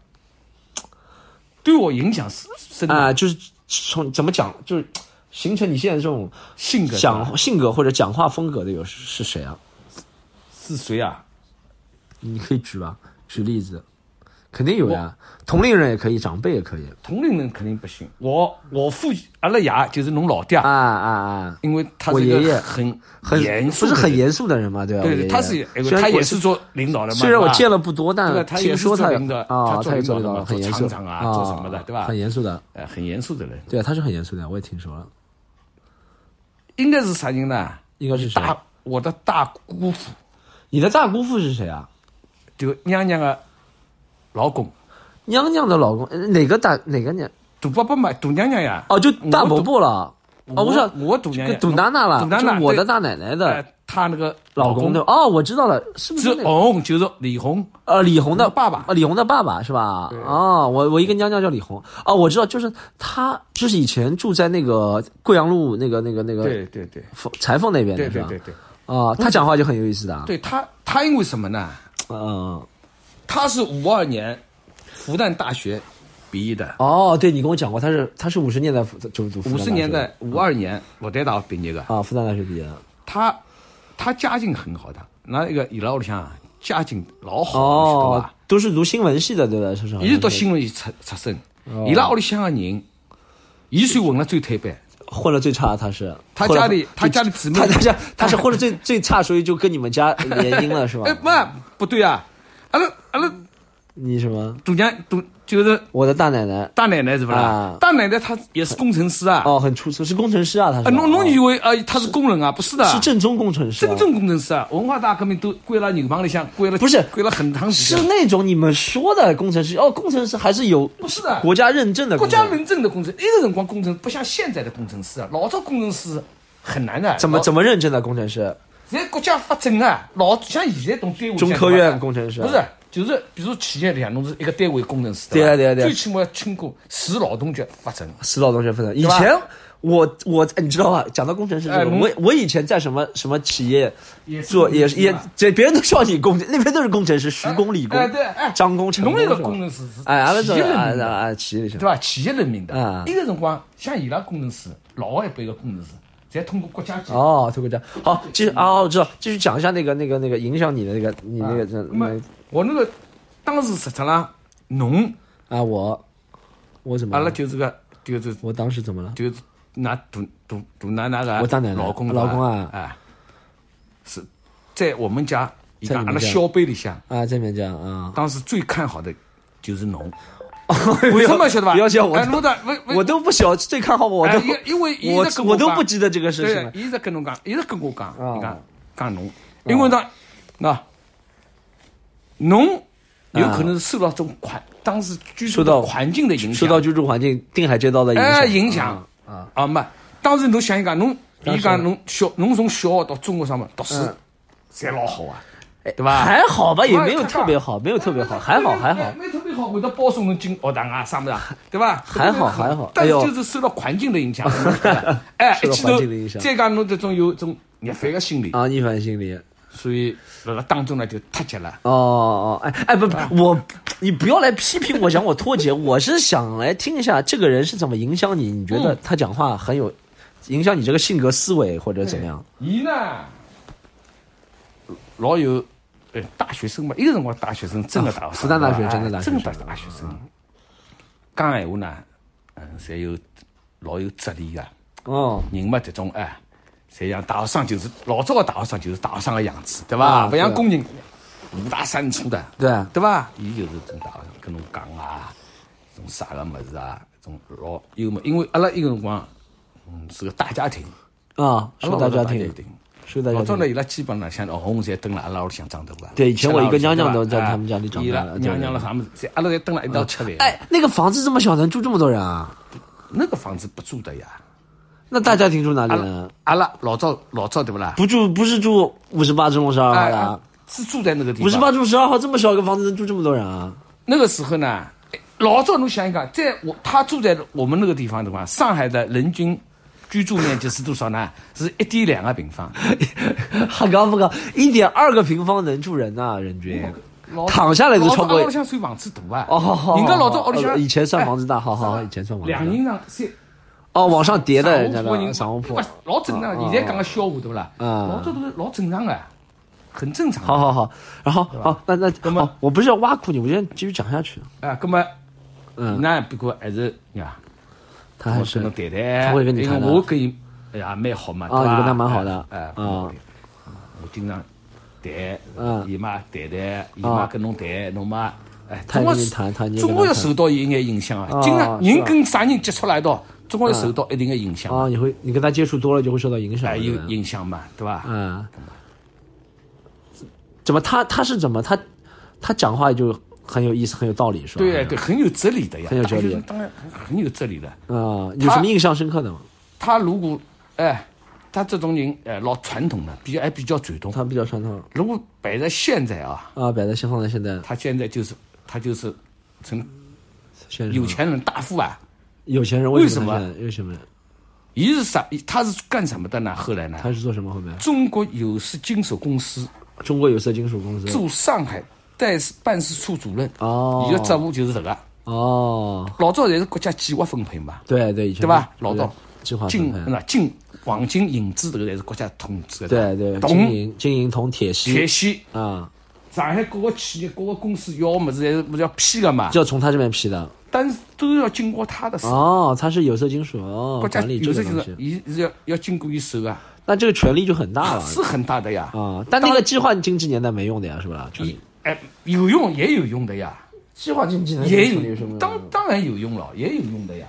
对我影响深啊，就是从怎么讲，就是形成你现在这种性格、讲性格或者讲话风格的有是谁啊？是谁啊？你可以举吧，举例子。肯定有呀，同龄人也可以，长辈也可以。同龄人肯定不行。我我父阿拉爷就是侬老爹啊啊啊！因为他是一个很很严肃，不是很严肃的人嘛，对吧？对，他是他也是做领导的嘛。虽然我见了不多，但听说他啊，他也做领导，很严肃啊，做什么的，对吧？很严肃的，哎，很严肃的人。对啊，他是很严肃的，我也听说了。应该是啥人呢？应该是大我的大姑父。你的大姑父是谁啊？就娘娘的老公。娘娘的老公，哪个大哪个娘？杜伯伯嘛，杜娘娘呀。哦，就大伯伯了。哦，不是，我杜娘娘，杜娜娜了。杜娜娜，我的大奶奶的，她那个老公的。哦，我知道了，是不是？是红，就是李红。呃，李红的爸爸。呃，李红的爸爸是吧？哦，我我一个娘娘叫李红。哦，我知道，就是他，就是以前住在那个贵阳路那个那个那个。对对对。裁缝那边的是吧？对对对。啊，他讲话就很有意思的。啊对他，他因为什么呢？嗯，他是五二年。复旦大学毕业的哦，对你跟我讲过，他是他是五十年代就读五十年代五二年复旦大学毕业的啊，复旦大学毕业的。他他家境很好的，那一个伊拉屋里向家境老好，对吧？都是读新闻系的，对吧？是是？一直读新闻系出出身，伊拉屋里向的人，一算混了最退班，混的最差，他是他家里他家里姊妹，他家他是混的最 最差，所以就跟你们家联姻了，是吧？哎，妈不对啊，阿拉阿拉。你什么？杜娘，杜就是我的大奶奶，大奶奶是不啦？大奶奶她也是工程师啊。哦，很出色，是工程师啊，她是。侬侬以为啊，她是工人啊？不是的，是正宗工程师。正宗工程师啊！文化大革命都归了牛棚里向，归了不是归了很长时间。是那种你们说的工程师哦，工程师还是有不是的国家认证的。国家认证的工程，那个辰光工程不像现在的工程师啊，老早工程师很难的。怎么怎么认证的工程师？现在国家发证啊，老像现在懂单位。中科院工程师不是。就是，比如企业里向，侬是一个单位工程师，对啊对啊对啊最起码要经过市劳动局发证，市劳动局发证。以前我我你知道吧？讲到工程师这个，我我以前在什么什么企业做，也是也这别人都叫你工，那边都是工程师，徐工、李工、张工、陈工是吧？工程师是哎，企业人民的，企业里向对吧？企业人民的，那个辰光像伊拉工程师，老一辈的工程师。再通过国家哦，通过国家好，继续啊，我知道，继续讲一下那个那个那个影响你的那个你那个那么我那个当时实质上侬？啊，我我怎么？阿拉就是个就是我当时怎么了？就是拿杜杜杜奶奶个我当奶奶老公老公啊。啊，是在我们家在阿拉小辈里向。啊，在面讲啊，当时最看好的就是侬。为什么晓得吧？不要叫我，我都不晓最看好我，都因为我我都不记得这个事情。一直跟侬讲，一直跟我讲，你看讲侬，因为呢，那侬有可能是受到这种环当时居住受到的环境的影响，受到居住环境定海街道的影响哎影响啊啊。没。当时侬想一讲，侬当时伊讲侬小侬从小学到中学上面读书嗯，侪老好啊，对吧？还好吧，也哎没有特别好，没有特别好，还好还好。没特别好，会得保送侬进学堂啊，啥么子啊，对吧？还好还好但是就是受到环境的影响，哎，受到一记头环境的影响再讲侬这种有种逆反的心理，啊，逆反心理。所以那个当中呢就脱节了。哦哦，哎哎，不不，我你不要来批评我，讲我脱节，我是想来听一下这个人是怎么影响你，你觉得嗯他讲话很有影响你这个性格思维或者怎么样？伊呢，老有，呃，大学生嘛，一个辰光大学生，真的大学生，复旦大学哎真的大学真生的大学生，讲闲话呢，嗯，侪有老有哲理个。哦，人嘛，这种哎，侪像大学生就是老早个大学生就是大学生个样子，对啊伐？勿像工人五大三粗的，对对伐？伊就是种大学生跟侬讲啊，种啥个物事啊，种老幽默。因为阿拉一个辰光，嗯，是个大家庭，啊，是个大家庭，庭。是大家老早呢，庭。伊拉基本上像红红侪蹲了阿拉屋里向长大个。对以前我一个娘娘都在哎他们家里长大伊拉的对娘娘了啥么子，侪阿拉侪蹲了一道吃饭。哎，那个房子这么小，能住这么多人啊？那个房子不住的呀。那大家庭住哪里阿呢拉？阿拉老赵老赵对不啦？不住，不是住五十八中十二号是住在那个地方。五十八中十二号这么小一个房子能住这么多人啊？那个时候呢，哎老赵侬想一想，在我他住在我们那个地方的话，上海的人均居住面积是多少呢？是一点两个平方。还高不高？一点二个平方能住人呐、人均。老躺下来都超过阿拉屋里向算房子大啊。哦，好好，人家老早屋里呃向以前算房子子大，好好，以前算房子大两人上三。哦，往上叠的人家的商务人商务铺不。老正常。哦现在讲个笑话对不啦？嗯老早都是老正常的，很正常。好好好，然后好，那那那么好，我不是要挖苦你，我先继续讲下去。啊，那么嗯，那不过还是呀，他还是我跟侬谈谈，他会跟你谈的。因为我跟伊哎呀蛮好嘛，啊你跟他蛮好的。哎，啊。哎我经常谈，嗯伊嘛谈谈，伊嘛跟侬谈，侬嘛，哎，总归是谈谈。总归要受到一眼影响啊啊。经常人跟啥人接触来一道，总归要受到一定的影响，啊，你会你跟他接触多了就会受到影响哎，有影响嘛，对吧？嗯，怎么他他是怎么他他讲话就很有意思，很有道理，是吧？对对，很有哲理的呀，很有哲理当然很有哲理的。啊，有什么印象深刻的吗？他如果哎，他这种人哎老传统的，比较还比较主动。他比较传统如果摆在现在啊，啊，摆在先放在现在，他现在就是他就是成有钱人大富啊。有钱人为什么？为什么？一是啥？他是干什么的呢？后来呢？他是做什么后面？中国有色金属公司中国有色金属公司。驻上海代事办事处主任，哦伊个职务就是这个。哦，老早侪是国家计划分配嘛，对对，以前对吧？老早计划金。那金黄金银子这个侪是国家统治的。对对，金铜、银、金银、铜、铁锡铁锡，啊，上海各个企业、各个公司要么子，侪是不是要批的嘛？就要从他这边批的。但是都要经过他的手，哦，他是有色金属哦，国家有时就是这个东西，伊是要要经过伊手啊，那这个权力就很大了是很大的呀。啊。但那个计划经济年代没用的呀，是吧？权一力哎，有用也有用的呀，计划经济年也有什么，当当然有用了，也有用的呀。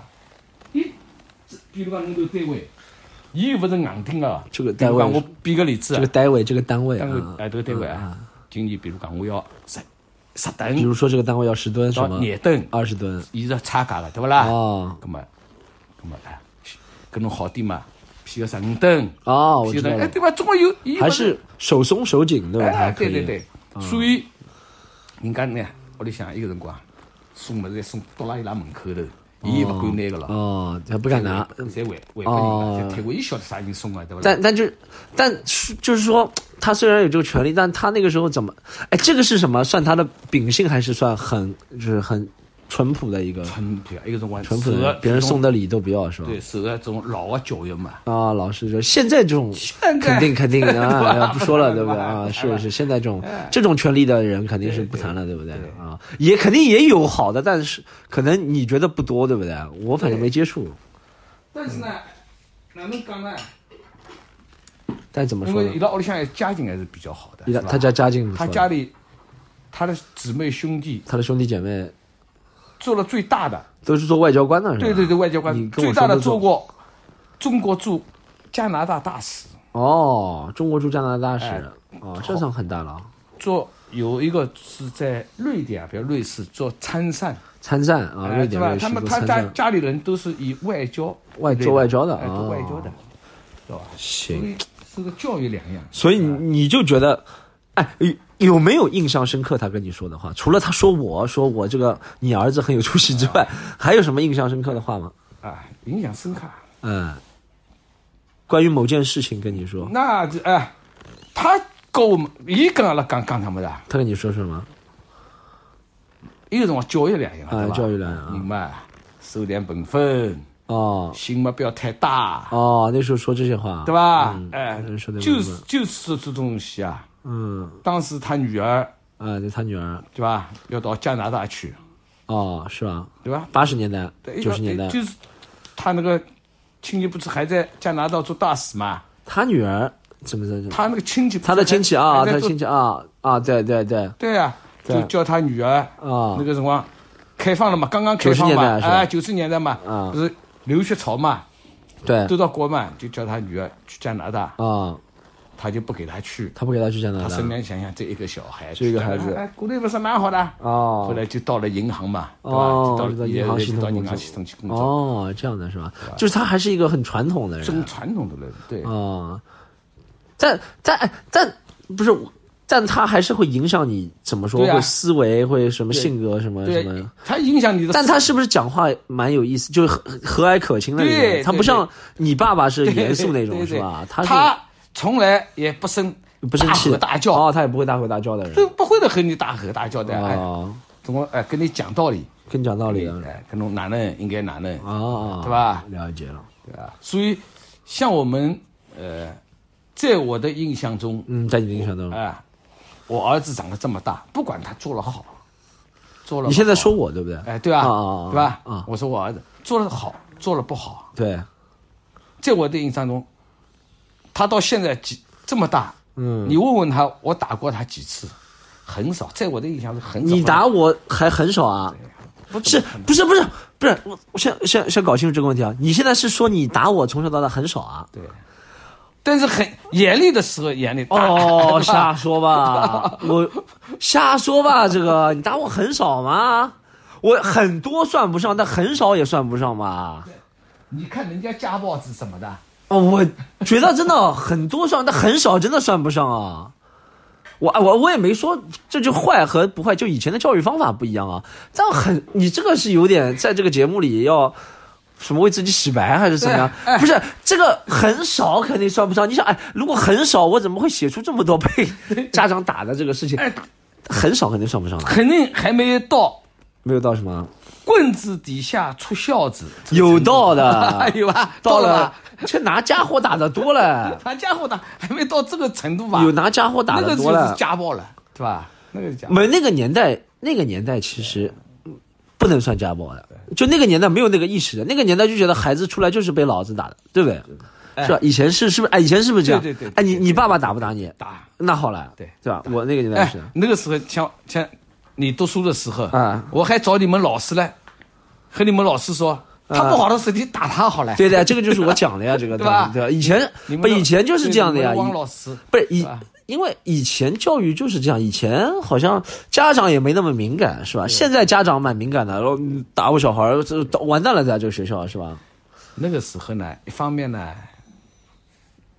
比如讲侬这个单位，伊又不是硬定啊。这个单位比如讲我比个例子啊。这个，单位这个单位啊，单位哎，这个单位啊，今年比如讲我要十十吨比如说这个单位要十吨什到么？廿吨，二十吨。伊是要差价了，对不啦？哦。那么，那么哎，跟侬好点嘛，批个十五吨，哦，我批个哎，知道哎，对吧？总归有，还是手松手紧对吧？他哎，对对对，所以人家呢，屋里向一个辰光送么子送到了伊拉门口头，伊也不敢拿个了，哦，他不敢拿。侪还还拨人家，才，退回，伊晓得啥人送啊，对不？但但就但是就是说，他虽然有这个权利，但他那个时候怎么？哎，这个是什么？算他的秉性，还是算很就是很淳朴的一个淳朴啊，一个辰光淳朴的？别人送的的礼都不要是吧？对受了这种老的教育嘛，啊，老师说现在这种肯定肯定 啊，不说了，对不对哎啊？哎是是，现在这种这种权利的人肯定是不谈了，对不对对啊？也肯定也有好的，但是可能你觉得不多，对不对？我反正没接触，但是呢，哪能讲呢？但怎么说呢因为伊？拉屋里向家境还是比较好的，他家家境，他家里他的姊妹兄弟他的兄弟姐妹做了最大的，都是做外交官的，对对对，外交官。最大的做。过中国驻加拿大大使，哦，中国驻加拿大使。哎，哦，这算很大了。啊。做有一个是在瑞典啊，比如瑞士做参善，参战啊，哎瑞典、他们他家。家里人都是以外交外做外交的哎，做哦外交的，知道吧？所行，以是个教育两样。所以你你就觉得，哎，有有没有印象深刻？他跟你说的话，除了他说我说我这个你儿子很有出息之外，还有什么印象深刻的话吗？啊，印象深刻。嗯，关于某件事情跟你说，那这哎，他跟我们，伊跟阿拉讲讲什么的，他跟你说什么？一个辰光教育两样，啊教育两样啊明白？收点本分，哦心嘛不要太大，哦，那时候说这些话，对？吧？嗯哎就是就是这东西啊。嗯。当时他女儿啊，对他女儿。对吧，要到加拿大去，哦，是吧？对吧？八十年代、九十年代，就是他那个亲戚不是还在加拿大做大使嘛？他女儿怎么怎么？他那个亲戚他的亲戚啊，他的亲戚啊啊，对对对。对啊，就叫他女儿啊。那个辰光开放了嘛，刚刚开放嘛，代是吧？哎，九十年代嘛，啊。不是留学潮嘛，对。都到国嘛，就叫他女儿去加拿大，啊，他就不给他去，他不给他去加拿大。他身边想想这一个小孩，这一个孩子。哎，国内不是蛮好的，哦。后来就到了银行嘛，对吧？哦就到了银行系统到银行系统去工作，哦，这样的是吧？就是他还是一个很传统的人很传统的人，对，哦，但但但不是，但他还是会影响你怎么说？会思维，会什么性格，什么什么。，他影响你的，但他是不是讲话蛮有意思，就是和和蔼可亲的那种？他不像你爸爸是严肃那种，是吧？他是他从来也不生不生气吼大叫，哦，他也不会大吼大叫的人。都不会的和你大吼大叫的，哎，哦，怎么哎跟你讲道理，跟你讲道理啊。哎，跟侬哪能应该哪能，哦，对吧？了解了。对吧？所以像我们呃，在我的印象中，嗯，在你的印象中，哎，我儿子长得这么大，不管他做了好，做了你现在说我对不对？哎，对吧？啊啊啊对吧？啊我说我儿子做了好，做了不好，对，在我的印象中，他到现在几这么大，嗯，你问问他，我打过他几次？很少，在我的印象中很少。你打我还很少啊？不是不是不是不是？我我先先先搞清楚这个问题啊！你现在是说你打我从小到大很少啊？对，但是很严厉的时候严厉。哦，瞎说吧，我瞎说吧，这个你打我很少吗？我很多算不上，但很少也算不上吧。你看人家家暴是什么的？哦，我觉得真的很多算，但很少真的算不上啊。我我我也没说这就坏和不坏，就以前的教育方法不一样啊。这样很，你这个是有点在这个节目里要什么为自己洗白还是怎么样？哎不是这个很少肯定算不上。你想，哎，如果很少，我怎么会写出这么多被 家长打的这个事情？哎，很少肯定算不上的，肯定还没到没有到什么棍子底下出孝子，有道的有吧？到了了吧，这拿家伙打的多了，拿家伙打还没到这个程度吧？有拿家伙打那个就是的多了。家暴了，对吧？那个是家暴。没那个年代，那个年代其实不能算家暴的，就那个年代没有那个意识的，那个年代就觉得孩子出来就是被老子打的，对不对？是吧？以前是是不是？哎，以前是不是这样？对对对哎，你你爸爸打不打你？打那好了，对对吧？我那个年代哎是，，那个时候像像你读书的时候啊我还找你们老师来，和你们老师说，他不好的时候你打他好了，对的，这个就是我讲的呀，这个对吧对吧？以前不以前就是这样的呀，汪老师不是以因为以前教育就是这样，以前好像家长也没那么敏感，是吧？现在家长蛮敏感的，然后嗯打我小孩，这完蛋了，在这个学校是吧？那个时候呢，一方面呢，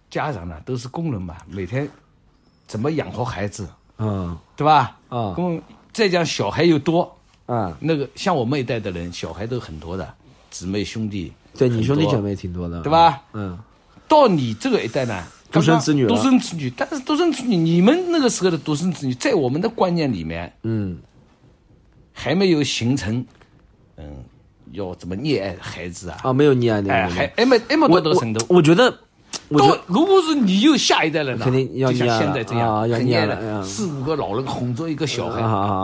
家长呢都是工人嘛，每天怎么养活孩子，嗯对吧？啊工再讲小孩又多，啊，那个像我们一代的人，小孩都很多的，姊妹兄弟，对你兄弟姐妹挺多的，对吧？嗯，到你这个一代呢，独生子女独生子女，但是独生子女，你们那个时候的独生子女，在我们的观念里面嗯还没有形成，嗯，要怎么溺爱孩子啊？啊，没有溺爱那哎，还还没还没我到这个程度。我我觉得，到得如果是你有下一代人了，肯定要就像现在这样，啊要很溺爱溺爱了四五个老人哄着一个小孩。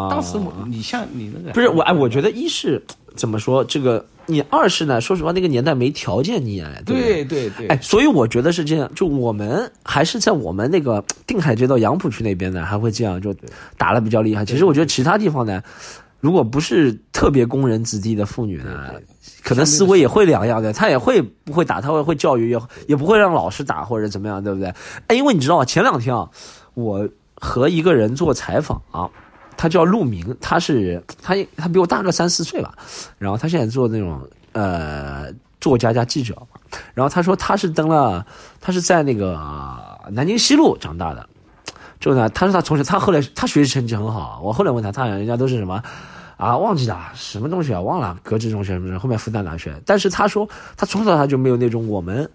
当时我你像你那个不是我哎，我觉得一是怎么说这个，你二是呢，说实话那个年代没条件溺爱，对不对？对对，哎，所以我觉得是这样，就我们还是在我们那个定海街道杨浦区那边呢，还会这样，就打的比较厉害。其实我觉得其他地方呢，如果不是特别工人子弟的妇女呢，可能思维也会两样的，她也会不会打，她会会教育，也也不会让老师打或者怎么样，对不对？哎，因为你知道吗？前两天啊，我和一个人做采访啊、他叫陆明，他是他他比我大个三四岁吧，然后他现在做那种呃作家加记者，然后他说他是登了，他是在那个南京西路长大的。之后呢，他说他从小他后来他学习成绩很好，我后来问他，他人家都是什么啊忘记了什么中学啊忘了格致中学什么，后面复旦大学。但是他说他从小他就没有那种我们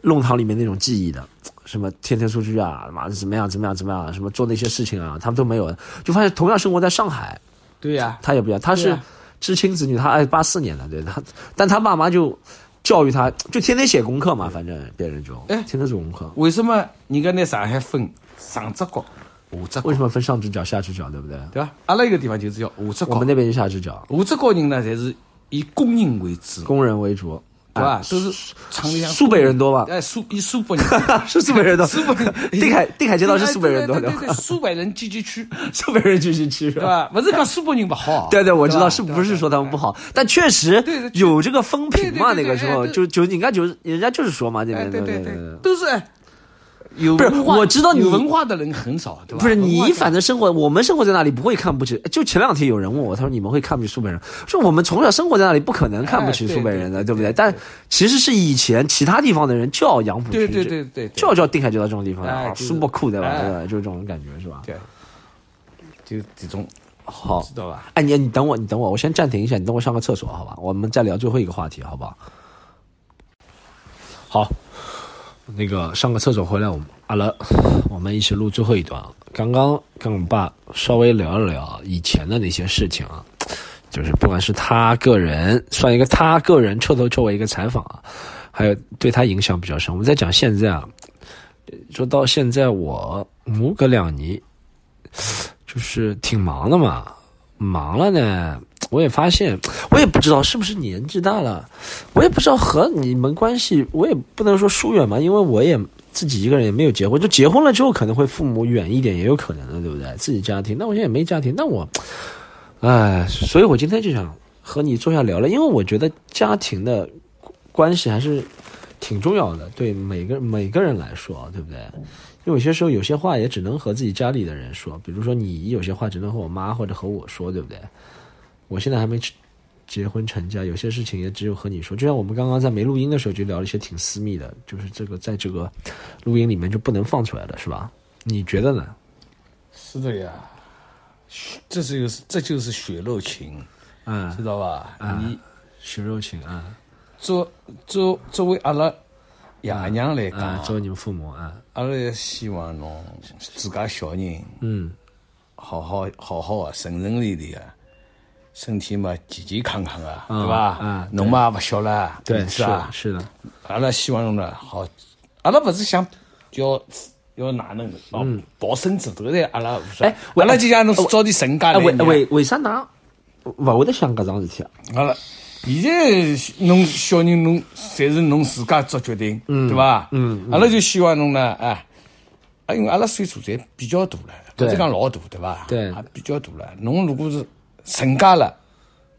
弄堂里面那种记忆的，什么天天出去啊，妈的怎么样怎么样怎么样，什么做那些事情啊，他们都没有。就发现同样生活在上海，对呀、他也不一样，他是知青子女，他哎八四年的，对他，但他爸妈就教育他，就天天写功课嘛，反正别人就哎天天做功课。为什么人家拿上海分上只角、下只角为，什么分上只脚下只脚，对不对？对吧？阿拉一个地方就是叫下只角，我们那边就下只脚，下只角人呢，侪是以工人为主，工人为主，对吧啊？都是厂里向苏北人多吧哎，苏以苏北人，是苏北人多。苏北，定海定海街道是苏北人多的苏北人聚集区，苏北人聚集区对？吧？不是讲苏北人不好，对对，我知道，是不是说他们不？好？但确实有这个风评嘛。那个时候就就人家就是人家就是说嘛，这哎，边对对对对，都是哎有不是我知道你有文化的人很少，对吧？不是你，反正生活，我们生活在那里不会看不起。就前两天有人问我，他说你们会看不起苏北人？说我们从小生活在那里，不可能看不起苏北人的，对不对？对但其实是以前其他地方的人叫杨浦区，对对对对对叫叫定海街道这种地方苏北酷对吧？哎对吧？就是这种感觉是吧？对，就这种好知，道吧？哎，你你等我，你等我，我先暂停一下，你等我上个厕所，好吧？我们再聊最后一个话题，好不好？好，那个上个厕所回来，我们阿拉 我们一起录最后一段啊。刚刚跟我爸稍微聊了聊以前的那些事情啊，就是不管是他个人算一个他个人彻头彻尾一个采访啊，还有对他影响比较深。我们在讲现在啊，说到现在我母个两年，就是挺忙的嘛，忙了呢，我也发现，我也不知道是不是年纪大了，我也不知道和你们关系，我也不能说疏远嘛，因为我也自己一个人也没有结婚，就结婚了之后可能会父母远一点也有可能的，对不对？自己家庭，那我现在也没家庭，那我，哎，所以我今天就想和你坐下聊聊，因为我觉得家庭的关系还是挺重要的，对每个每个人来说，对不对？因为有些时候有些话也只能和自己家里的人说，比如说你有些话只能和我妈或者和我说，对不对？我现在还没结婚成家，有些事情也只有和你说。就像我们刚刚在没录音的时候就聊了一些挺私密的，就是这个在这个录音里面就不能放出来的，是吧？你觉得呢？是的呀，血这就是这就是血肉情，嗯知，道吧？你血肉情啊，作作作为阿拉爷娘来啊，讲，作为你们父母啊，阿拉也希望侬自家小人嗯，好好好好啊，顺顺利利啊，身体嘛健健康康啊，嗯对吧？嗯侬嘛也勿小了，对，是是啊？是的，阿拉希望侬呢好，阿拉勿是想要要哪能哦抱孙子，搿个阿拉无所谓阿拉就讲侬早点成家为为为啥㑚勿会得想搿桩事体啊？好了，现在侬小人侬侪是侬自家做决定，对伐？嗯阿拉就希望侬呢，哎，啊，因为阿拉岁数侪比较大了，不对是讲老大，对伐？对啊，比较大了。侬如果是成家了，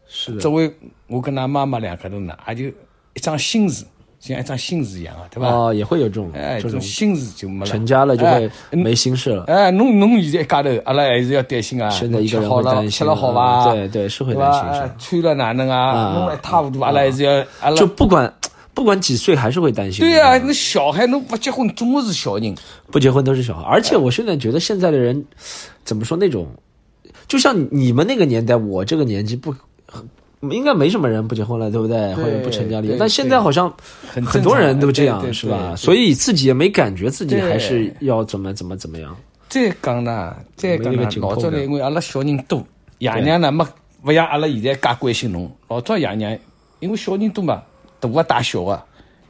是的，作为我跟他妈妈两个人呢，也就一张心事，像一张心事一样啊，对吧？哦，也会有这种哎，这种心事就没了。成家了就会哎没心事了。哎，侬侬现在一家头，阿拉还是要担心啊。现在一个人好了，会担心吃了好伐？嗯对对是会担心穿了哪能啊？啊弄了一塌糊涂，阿拉还是要阿拉就不管不管几岁，还是会担心。对啊、那小孩侬不结婚，总归是小人。不结婚都是小孩。而且我现在觉得现在的人，怎么说那种，就像你们那个年代，我这个年纪不。应该没什么人不结婚了，对不对？对或者不成家立业，但现在好像很很多人都这样，是吧？所以自己也没感觉自己还是要怎么怎么怎么样。再讲呢，再讲呢老早呢，因为阿拉小人多，爷娘呢没不像阿拉现在介关心侬。老早爷娘因为小人多嘛，大个带小个，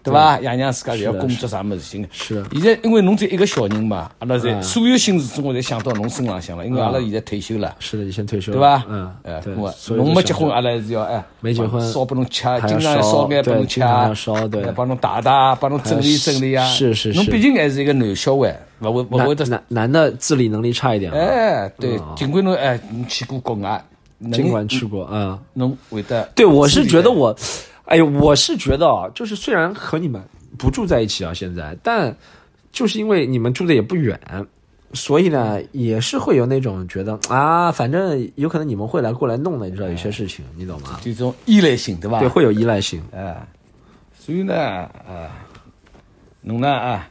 对伐？爷娘自家侪要工作啥么事情。是的现在因为侬只一个小人嘛，阿拉啊侪所有心思总归侪想到侬身浪向了，因为阿拉现在退休了。是的，你先退休了，对伐？嗯，哎，对我，侬没结婚，阿拉还是要哎，没结婚烧拨侬吃，经常要烧烧眼拨侬吃，烧对哎帮侬打打，帮侬整理整理啊。是是是侬毕竟还是一个男小孩，勿会勿会得。男男男的自理能力差一点啊，哎，对，尽管侬哎，你去过国外，尽管去过，嗯。侬会得。对，我是觉得我，哎呦，我是觉得啊，就是虽然和你们不住在一起啊，现在，但就是因为你们住的也不远，所以呢，也是会有那种觉得啊，反正有可能你们会来过来弄的，你知道有些事情，你懂吗？这种依赖性，对吧？对，会有依赖性。哎，所以呢，啊，侬呢啊，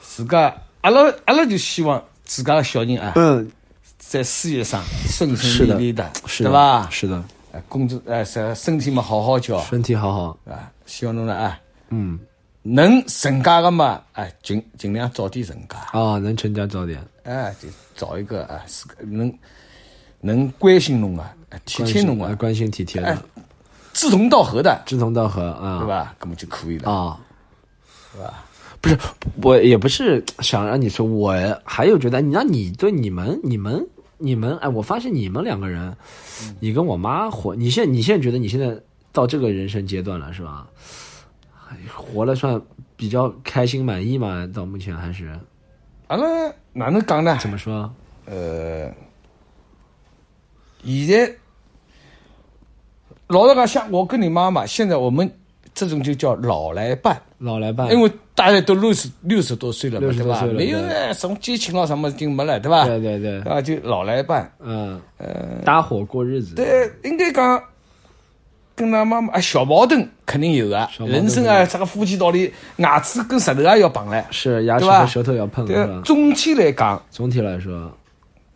自家阿拉阿拉就希望自家的小人啊，嗯，在事业上顺顺利利的，是的对吧？是的，哎，工作哎，身身体嘛好好叫，身体好好。啊，希望侬呢啊，嗯，能成家的嘛，哎，尽尽量早点成家，啊，能成家早点，哎，就找一个啊，是个能能关心侬啊，哎体贴侬啊，关关心体贴哎的，志同道合的，志同道合啊，对？吧？那么就可以了，啊，是吧？不是，我也不是想让你说，我还有觉得，那你对你们、你们、你们，哎，我发现你们两个人，你跟我妈活，你现在你现在觉得你现在到这个人生阶段了，是吧？哎活了算比较开心满意嘛？到目前还是阿拉哪能讲呢？怎么说？呃，现在老实讲，像我跟你妈妈，现在我们这种就叫老来伴，老来伴，因为大家都六十六十多岁了嘛，对吧？没有什么激情了什么已经没了，对吧？对对对，啊，就老来伴。嗯，搭伙过日子，对，应该讲跟他妈妈啊小矛盾肯定有的，小矛盾人生啊，这个夫妻道理，牙齿跟舌头也要碰嘞，是牙齿和舌头要碰，是对吧，？总体来讲，总体来说，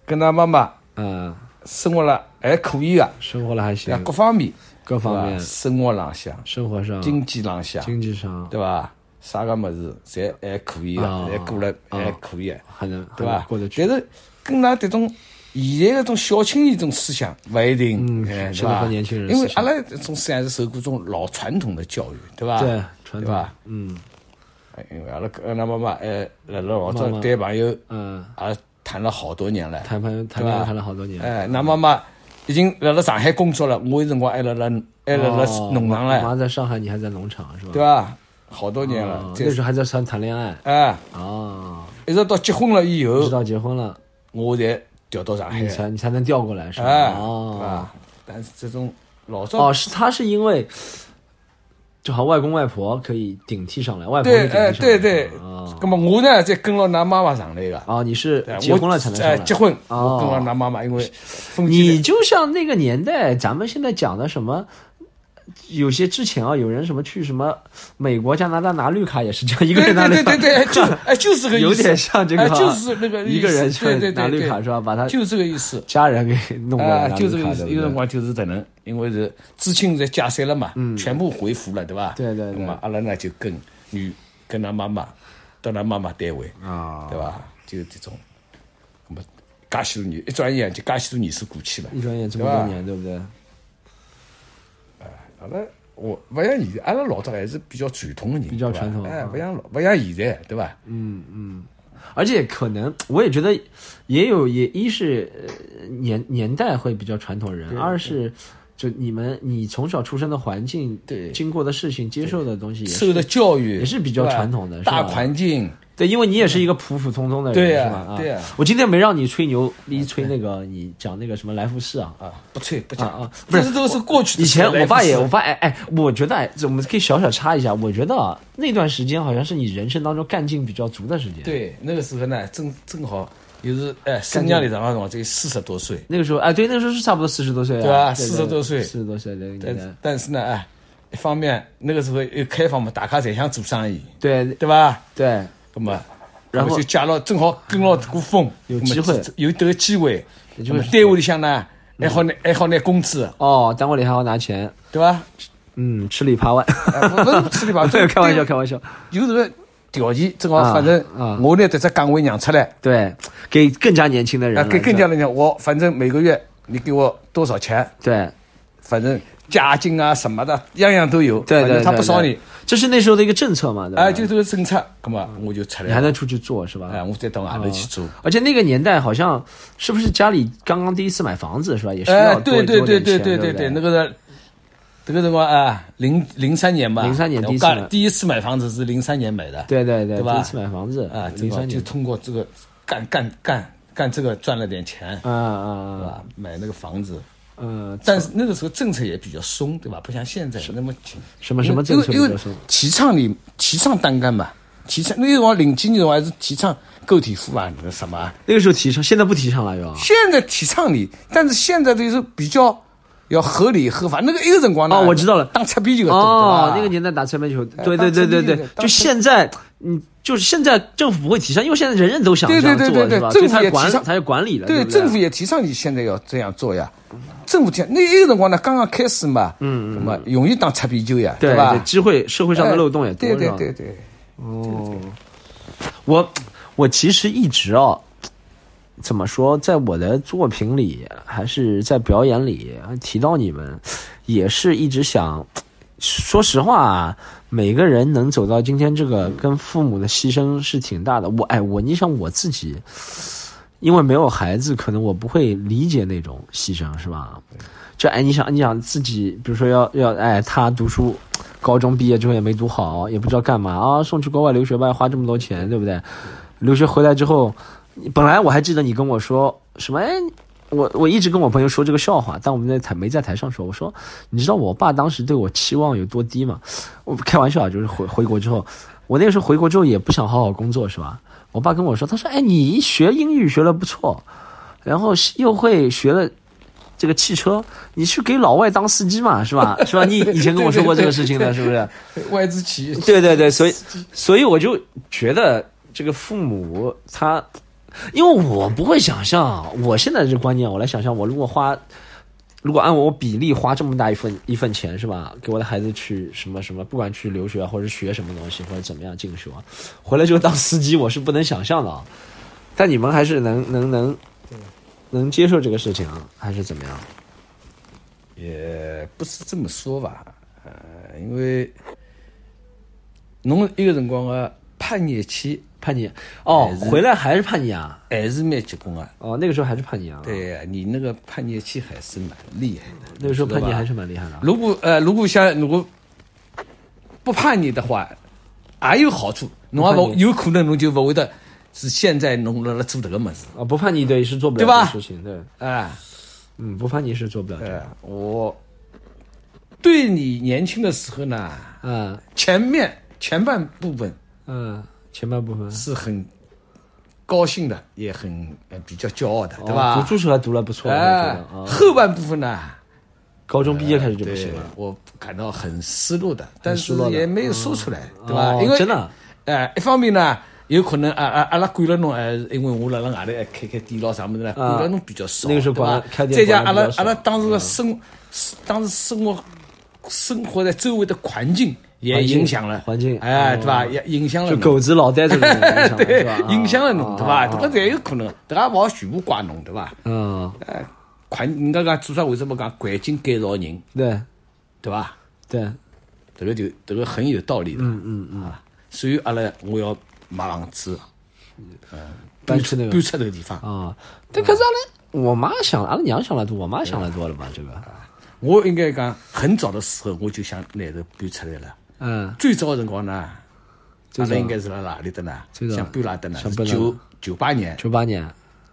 跟他妈妈嗯，生活了还可以啊，生活了还啊行，各方面，各方面，生活浪向、生活上、经济浪向，经济上，对吧？啥个么子，侪还可以的，啊还过了啊还可以的，还能对吧？但。是跟㑚这种现在搿种小青年这种思想不一定，是的和年轻人因为阿拉这种思想是受过种老传统的教育，对吧？对传统对吧？嗯哎因为阿拉跟阿拉妈妈哎，辣辣老早谈朋友嗯，也谈了好多年了，谈朋友谈恋爱谈了好多年，哎，㑚妈妈已经辣辣上海工作了，我有辰光还辣辣还辣辣哦农场了妈了，在上海，你还在农场是吧？对吧？好多年了哦，这那时候还在谈谈恋爱。哎，哦，一直到结婚了以后，直到结婚了，我才调到上海。你，才你才能调过来是吧？哦。吧？但是这种老早哦，是他是因为，就好外公外婆可以顶替上来，外婆对，哎，可以顶替上来。对对。哦，那么我呢，再跟了㑚妈妈上来的。哦，你是对结婚了才能上来。哎，结婚，哦。我跟了㑚妈妈，因为你就像那个年代，咱们现在讲的什么，有些之前啊，有人什么去什么美国、加拿大拿绿卡也是这样，一个对人拿绿卡，对对对对，哎 就哎就是这个意思，有点像这个啊，哎就是那个意思一个人对对对拿绿卡是吧？把他就这个意思。家人给弄过来啊，就这个意思。辰光就是这能，因为是知青在解散了嘛，全部回复了，对吧？对对对那么阿拉呢就跟女跟他妈妈到他妈妈单位，啊，对吧？就这种，那么介许多年，一转眼就介许多年数过去了。一转眼这么多年，对不对？阿拉我勿像现在，阿拉老早还是比较传统的人，比较传统哎勿像老勿像现在，对吧？嗯嗯。而且可能我也觉得，也有也一是呃年年代会比较传统人，二是就你们你从小出生的环境，对经过的事情，接受的东西也是受的教育也是比较传统的大环境，对，因为你也是一个普普通通的人，是吧？啊，对呀。我今天没让你吹牛逼，吹那个你讲那个什么来福士啊。啊，不吹不讲。啊啊不是这都是过去的以前我爸也，我爸哎哎，我觉得我们可以小小插一下，我觉得啊，那段时间好像是你人生当中干劲比较足的时间。，对那个时候呢，正正好又是哎生娘里长的辰光，这四十多岁，那个时候哎，对，那个时候是差不多四十多岁啊，对吧？对40多岁。四十多岁的但，但是呢，哎，一方面那个时候又开放嘛，大家侪想做生意，对对吧？对，那么，然后就借了正好跟牢这股风，有机会。有这个机会，有机会。那么单位里向呢还好拿还好拿工资，哦，单位里还好拿钱，对吧？嗯，吃里扒外，吃里扒外 开玩笑，开玩笑，有这个条件，正好啊反正啊。我拿这只岗位让出来，对，给更加年轻的人给更加人讲，我反正每个月你给我多少钱，对。反正家境啊什么的，样样都有，对对，他对对不少你，这是那时候的一个政策嘛，对吧？哎，就这个政策，那么我就出来，你还能出去做是吧？哎，我再到外头去做。而且那个年代好像是不是家里刚刚第一次买房子是吧？也是哎要，多对对对对多点钱对对？对，那个是这个什么啊，零零三年吧，零三年第一次第一次买房子是零三年买的，对对对，对吧？第一次买房子啊，就零三年，通过这个干干干干这个赚了点钱，啊啊啊？买那个房子，嗯，但是那个时候政策也比较松，对吧？不像现在那么紧。什么什么政策因为因为比较松？提倡你提倡单干嘛，提倡那个辰光零几年的话还是提倡个体户啊，那个什么啊，那个时候提倡，现在不提倡了又。现在提倡你，但是现在就是比较要合理合法。那个一个辰光呢，哦我知道了打擦边球那个年代打擦边球，哎对对对对对就现在，嗯，就是现在政府不会提倡，因为现在人人都想对这样做，对对对是吧？政府也提倡他也管理了，对不政府也提倡你现在要这样做呀。政府提那一个辰光呢，刚刚开始嘛，嗯嗯，么容易当擦边球呀，对吧？机会社会上的漏洞也多，对对对对，哦，我我其实一直哦，怎么说，在我的作品里，还是在表演里提到你们，也是一直想。说实话啊，每个人能走到今天这个，跟父母的牺牲是挺大的。我哎，我你想我自己，因为没有孩子，可能我不会理解那种牺牲，是吧？就哎，你想，你想自己，比如说要要哎，他读书，高中毕业之后也没读好，也不知道干嘛啊，送去国外留学吧，花这么多钱，对不对？留学回来之后，本来我还记得你跟我说什么，哎，我我一直跟我朋友说这个笑话，但我们在台没在台上说。我说，你知道我爸当时对我期望有多低吗？我开玩笑，就是回回国之后，我那个时候回国之后也不想好好工作，是吧？我爸跟我说，他说，哎，你学英语学的不错，然后又会学了。这个汽车，你去给老外当司机嘛，是吧？是吧？你以前跟我说过这个事情的，是不是？外资企业，对对对，所以所以我就觉得这个父母他，因为我不会想象，我现在这观念，我来想象，我如果花，如果按我比例花这么大一份一份钱是吧，给我的孩子去什么什么，不管去留学，或者学什么东西，或者怎么样进修啊，回来就当司机，我是不能想象的啊。但你们还是能能能能接受这个事情啊，还是怎么样？也不是这么说吧，呃，因为侬一个辰光个叛逆期叛逆哦，回来还是叛逆啊？还是蛮结棍啊。哦，那个时候还是叛逆啊？，对呀，你那个叛逆期还是蛮厉害的。那个时候叛逆还是蛮厉害的啊。如果呃，如果像如果不叛逆的话，也有好处，侬也不有可能侬就不会得是现在侬辣辣做这个么子，啊，不叛逆对是做不了事情，对，哎。嗯，不叛逆是做不了的，呃，我对你年轻的时候呢，嗯前面前半部分嗯，前半部分。是很高兴的，也很呃比较骄傲的，对哦吧？读书时候还读了不错，哎后半部分呢，高中毕业开始就不行了，我感到很失落的，但是也没有说出来，对吧？哦因为真的，哎，一方面呢。有可能啊啊阿拉管了侬，哎，因为我辣辣外头还开开店咯啥么子呢，管了侬比较少，那个时候对吧？管开店再加阿拉阿拉当时的生，当时生活生活在周围的环境也影响了环境哎，哦对吧？也影响了就狗子老呆这种影响 对影响了侬，对吧？啊这个侪有可能，这个也勿好全部怪侬，对吧？嗯，哎，环，人家讲做啥为什么讲环境改造人，对对吧？对，这个就这个很有道理的。嗯嗯嗯。啊，所以阿拉我要买房子，嗯搬出那个搬出这个地方。啊，但可是阿拉我妈想，阿拉娘想了多，我妈想了多了嘛？这个，我应该讲很早的时候我就想拿着搬出来了。嗯，最早的辰光呢，最早阿拉应该是辣哪里的呢？最早想搬哪的呢？九九八年、九八年，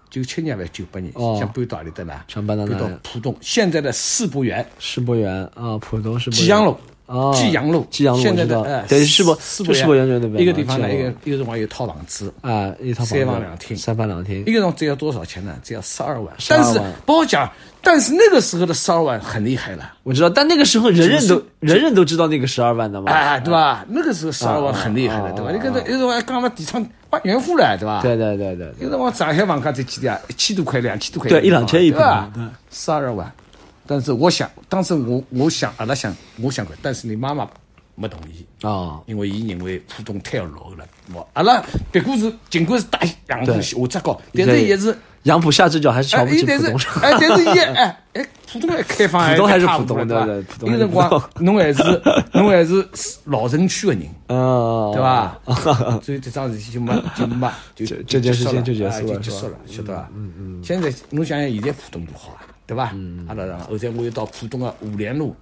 九七年还是九八年，哦想搬到哪里的呢？想搬到浦东，现在的世博园、世博园啊，浦东世博园吉祥路。哦济阳路，济阳路现在的哎，对世博世博园就那边一个地方呢，一个一个辰光有套房子，啊，一套房三房两厅三房两厅一，个辰光只要多少钱呢？只要十二万。但是万不好讲，但是那个时候的十二万很厉害了，我知道，但那个时候人人都人人都知道那个十二万的嘛，哎，对吧？那个时候十二万很厉害啊了，对吧？啊你跟这有辰光还讲了地产万元户了，对吧？对对对对对，有辰光上海房价才几钿啊？一千多块、两千多块，对一两千一平对吧对？十二万。但是我想，当时我我想，阿拉想，我想过，但是你妈妈没同意。啊，因为伊认为浦东太落后了，我阿拉别过是尽管是大杨浦对下只高，但是也是杨浦下只脚还是瞧哎，不起伊但是浦东哎，但是伊哎哎，浦东还开放，浦东还是浦东多吧对对浦东那个辰光侬还是 侬还是老城区的人，嗯，对吧？所以这桩事体就没就没就这这件事情就结结束了就结束了，晓得吧？嗯嗯。现在侬想想，现在浦东多好啊，对吧？嗯。阿拉然后头我又到浦东的五莲路，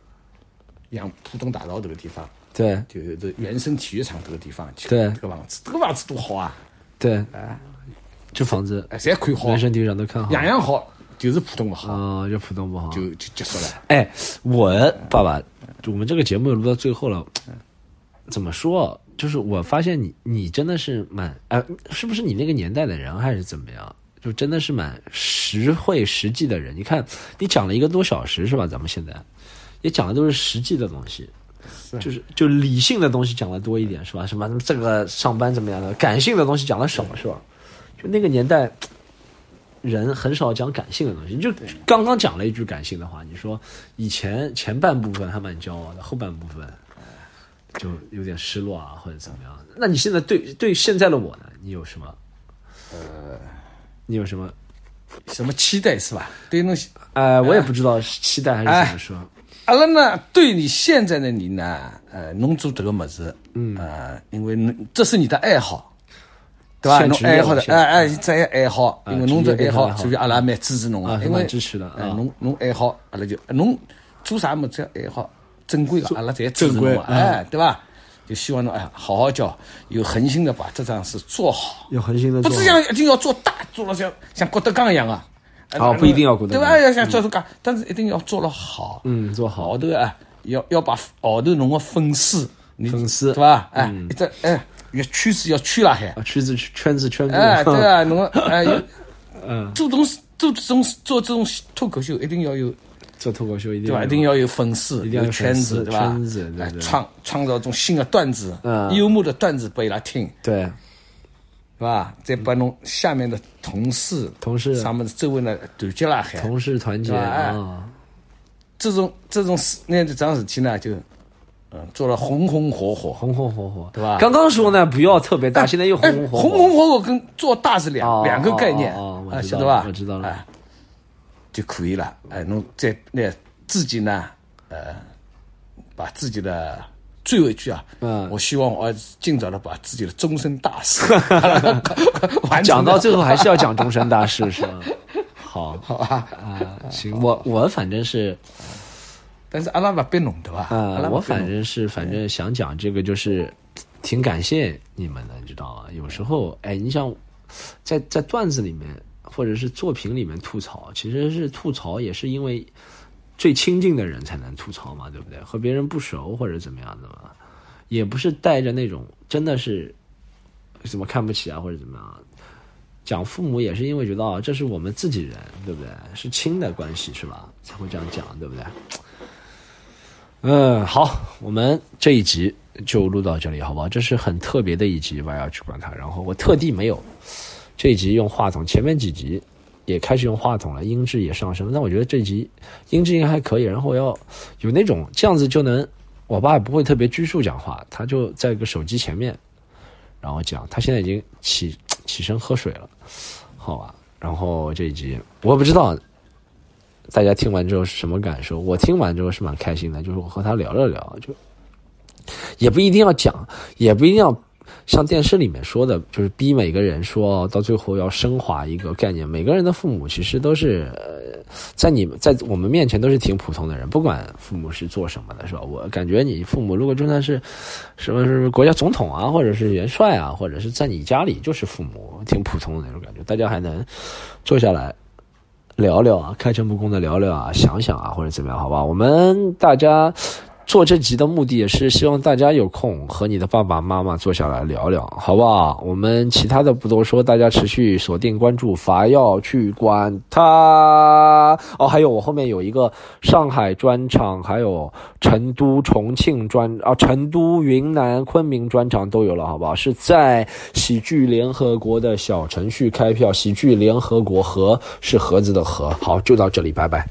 杨浦东大道这个地方。对就是这原生体育场这个地方去对看这个房子，这个房子多好啊！对，这房子哎，侪看好原，生体育场都看好样样好，就是浦东不好，啊，就浦东不好。就就结束了。哎，我爸爸，我们这个节目录到最后了，怎么说？就是我发现你你真的是蛮哎、是不是你那个年代的人还是怎么样？就真的是蛮实惠实际的人。你看你讲了一个多小时是吧？咱们现在也讲的都是实际的东西。就是就理性的东西讲的多一点是吧？什么这个上班怎么样的，感性的东西讲的少是吧？就那个年代，人很少讲感性的东西。你就刚刚讲了一句感性的话，你说以前前半部分还蛮骄傲的，后半部分就有点失落啊，或者怎么样？那你现在对对现在的我呢？你有什么？呃，你有什么？什么期待是吧？对侬，呃，我也不知道是期待还是怎么说。阿拉呢，对你现在的你呢，呃，侬做这个么子，嗯，呃，因为侬这是你的爱好，对吧？侬爱好的，现哎哎，这爱爱好，因为侬这爱好，所以阿拉蛮支持侬啊的，因为蛮支持的哎，啊侬侬爱好，阿拉就侬做啥么子爱好，正规的，阿拉侪支持正规侬的，哎，对吧？就希望侬哎，好好教，有恒心的把这桩事做好，有恒心的做不是像一定要做大，做了像像郭德纲一样啊。哦不一定要郭德纲对吧？要像做这个，但是一定要做了好。嗯做好后头啊，要要把后头侬个粉丝，粉丝对吧？哎，一只哎，越圈子要圈了海。啊，圈子圈子圈子，哎，对啊，侬哎，有嗯，做东西做这种做这种脱口秀，一定要有做脱口秀一定对吧？要一定要有粉丝，一定要有有圈子，对吧？圈子对对哎创创造一种新的段子嗯，幽默的段子给伊拉听。对。是吧？再把侬下面的同事、同事啥么子周围呢团结了，还，同事团结啊，这种这种事，那这桩事体呢，就嗯做了红红火火，红红火火，对吧刚刚说呢，不要特别大，现在又哎红红火火，红红火火跟做大是两、哦两个概念啊，哦哦我知道晓得吧？我知道了哎，就可以了。哎，侬再那自己呢，呃，把自己的最后一句啊，嗯我希望我儿子尽早的把自己的终身大事 完成讲到最后还是要讲终身大事，是吧？好好吧？啊，行，我我反正是，但是阿拉不逼侬对吧？我反正是反正想讲这个，就是挺感谢你们的，你知道吗？有时候，哎，你想在在段子里面或者是作品里面吐槽，其实是吐槽也是因为最亲近的人才能吐槽嘛，对不对？和别人不熟或者怎么样的嘛，也不是带着那种真的是什么看不起啊或者怎么样。讲父母也是因为觉得啊，这是我们自己人，对不对？是亲的关系是吧？才会这样讲，对不对？嗯，好，我们这一集就录到这里，好不好？这是很特别的一集，我要去管它。然后我特地没有这一集用话筒，前面几集也开始用话筒了，音质也上升。但我觉得这集音质应该还可以。然后要有那种这样子就能，我爸也不会特别拘束讲话，他就在一个手机前面，然后讲。他现在已经起起身喝水了，好吧？然后这一集我不知道大家听完之后是什么感受？我听完之后是蛮开心的，就是我和他聊了聊，就也不一定要讲，也不一定要像电视里面说的，就是逼每个人说到最后要升华一个概念。每个人的父母其实都是，呃，在你们在我们面前都是挺普通的人，不管父母是做什么的，是吧？我感觉你父母如果就算是什么是国家总统啊，或者是元帅啊，或者是在你家里就是父母，挺普通的那种感觉，大家还能坐下来。聊聊啊，开诚布公的聊聊啊，想想啊，或者怎么样，好吧？我们大家做这集的目的也是希望大家有空和你的爸爸妈妈坐下来聊聊，好不好？我们其他的不多说，大家持续锁定关注，伐要去管他。哦，还有我后面有一个上海专场，还有成都、重庆专啊，成都、云南、昆明专场都有了，好不好？是在喜剧联合国的小程序开票，喜剧联合国和是盒子的盒。好，就到这里，拜拜。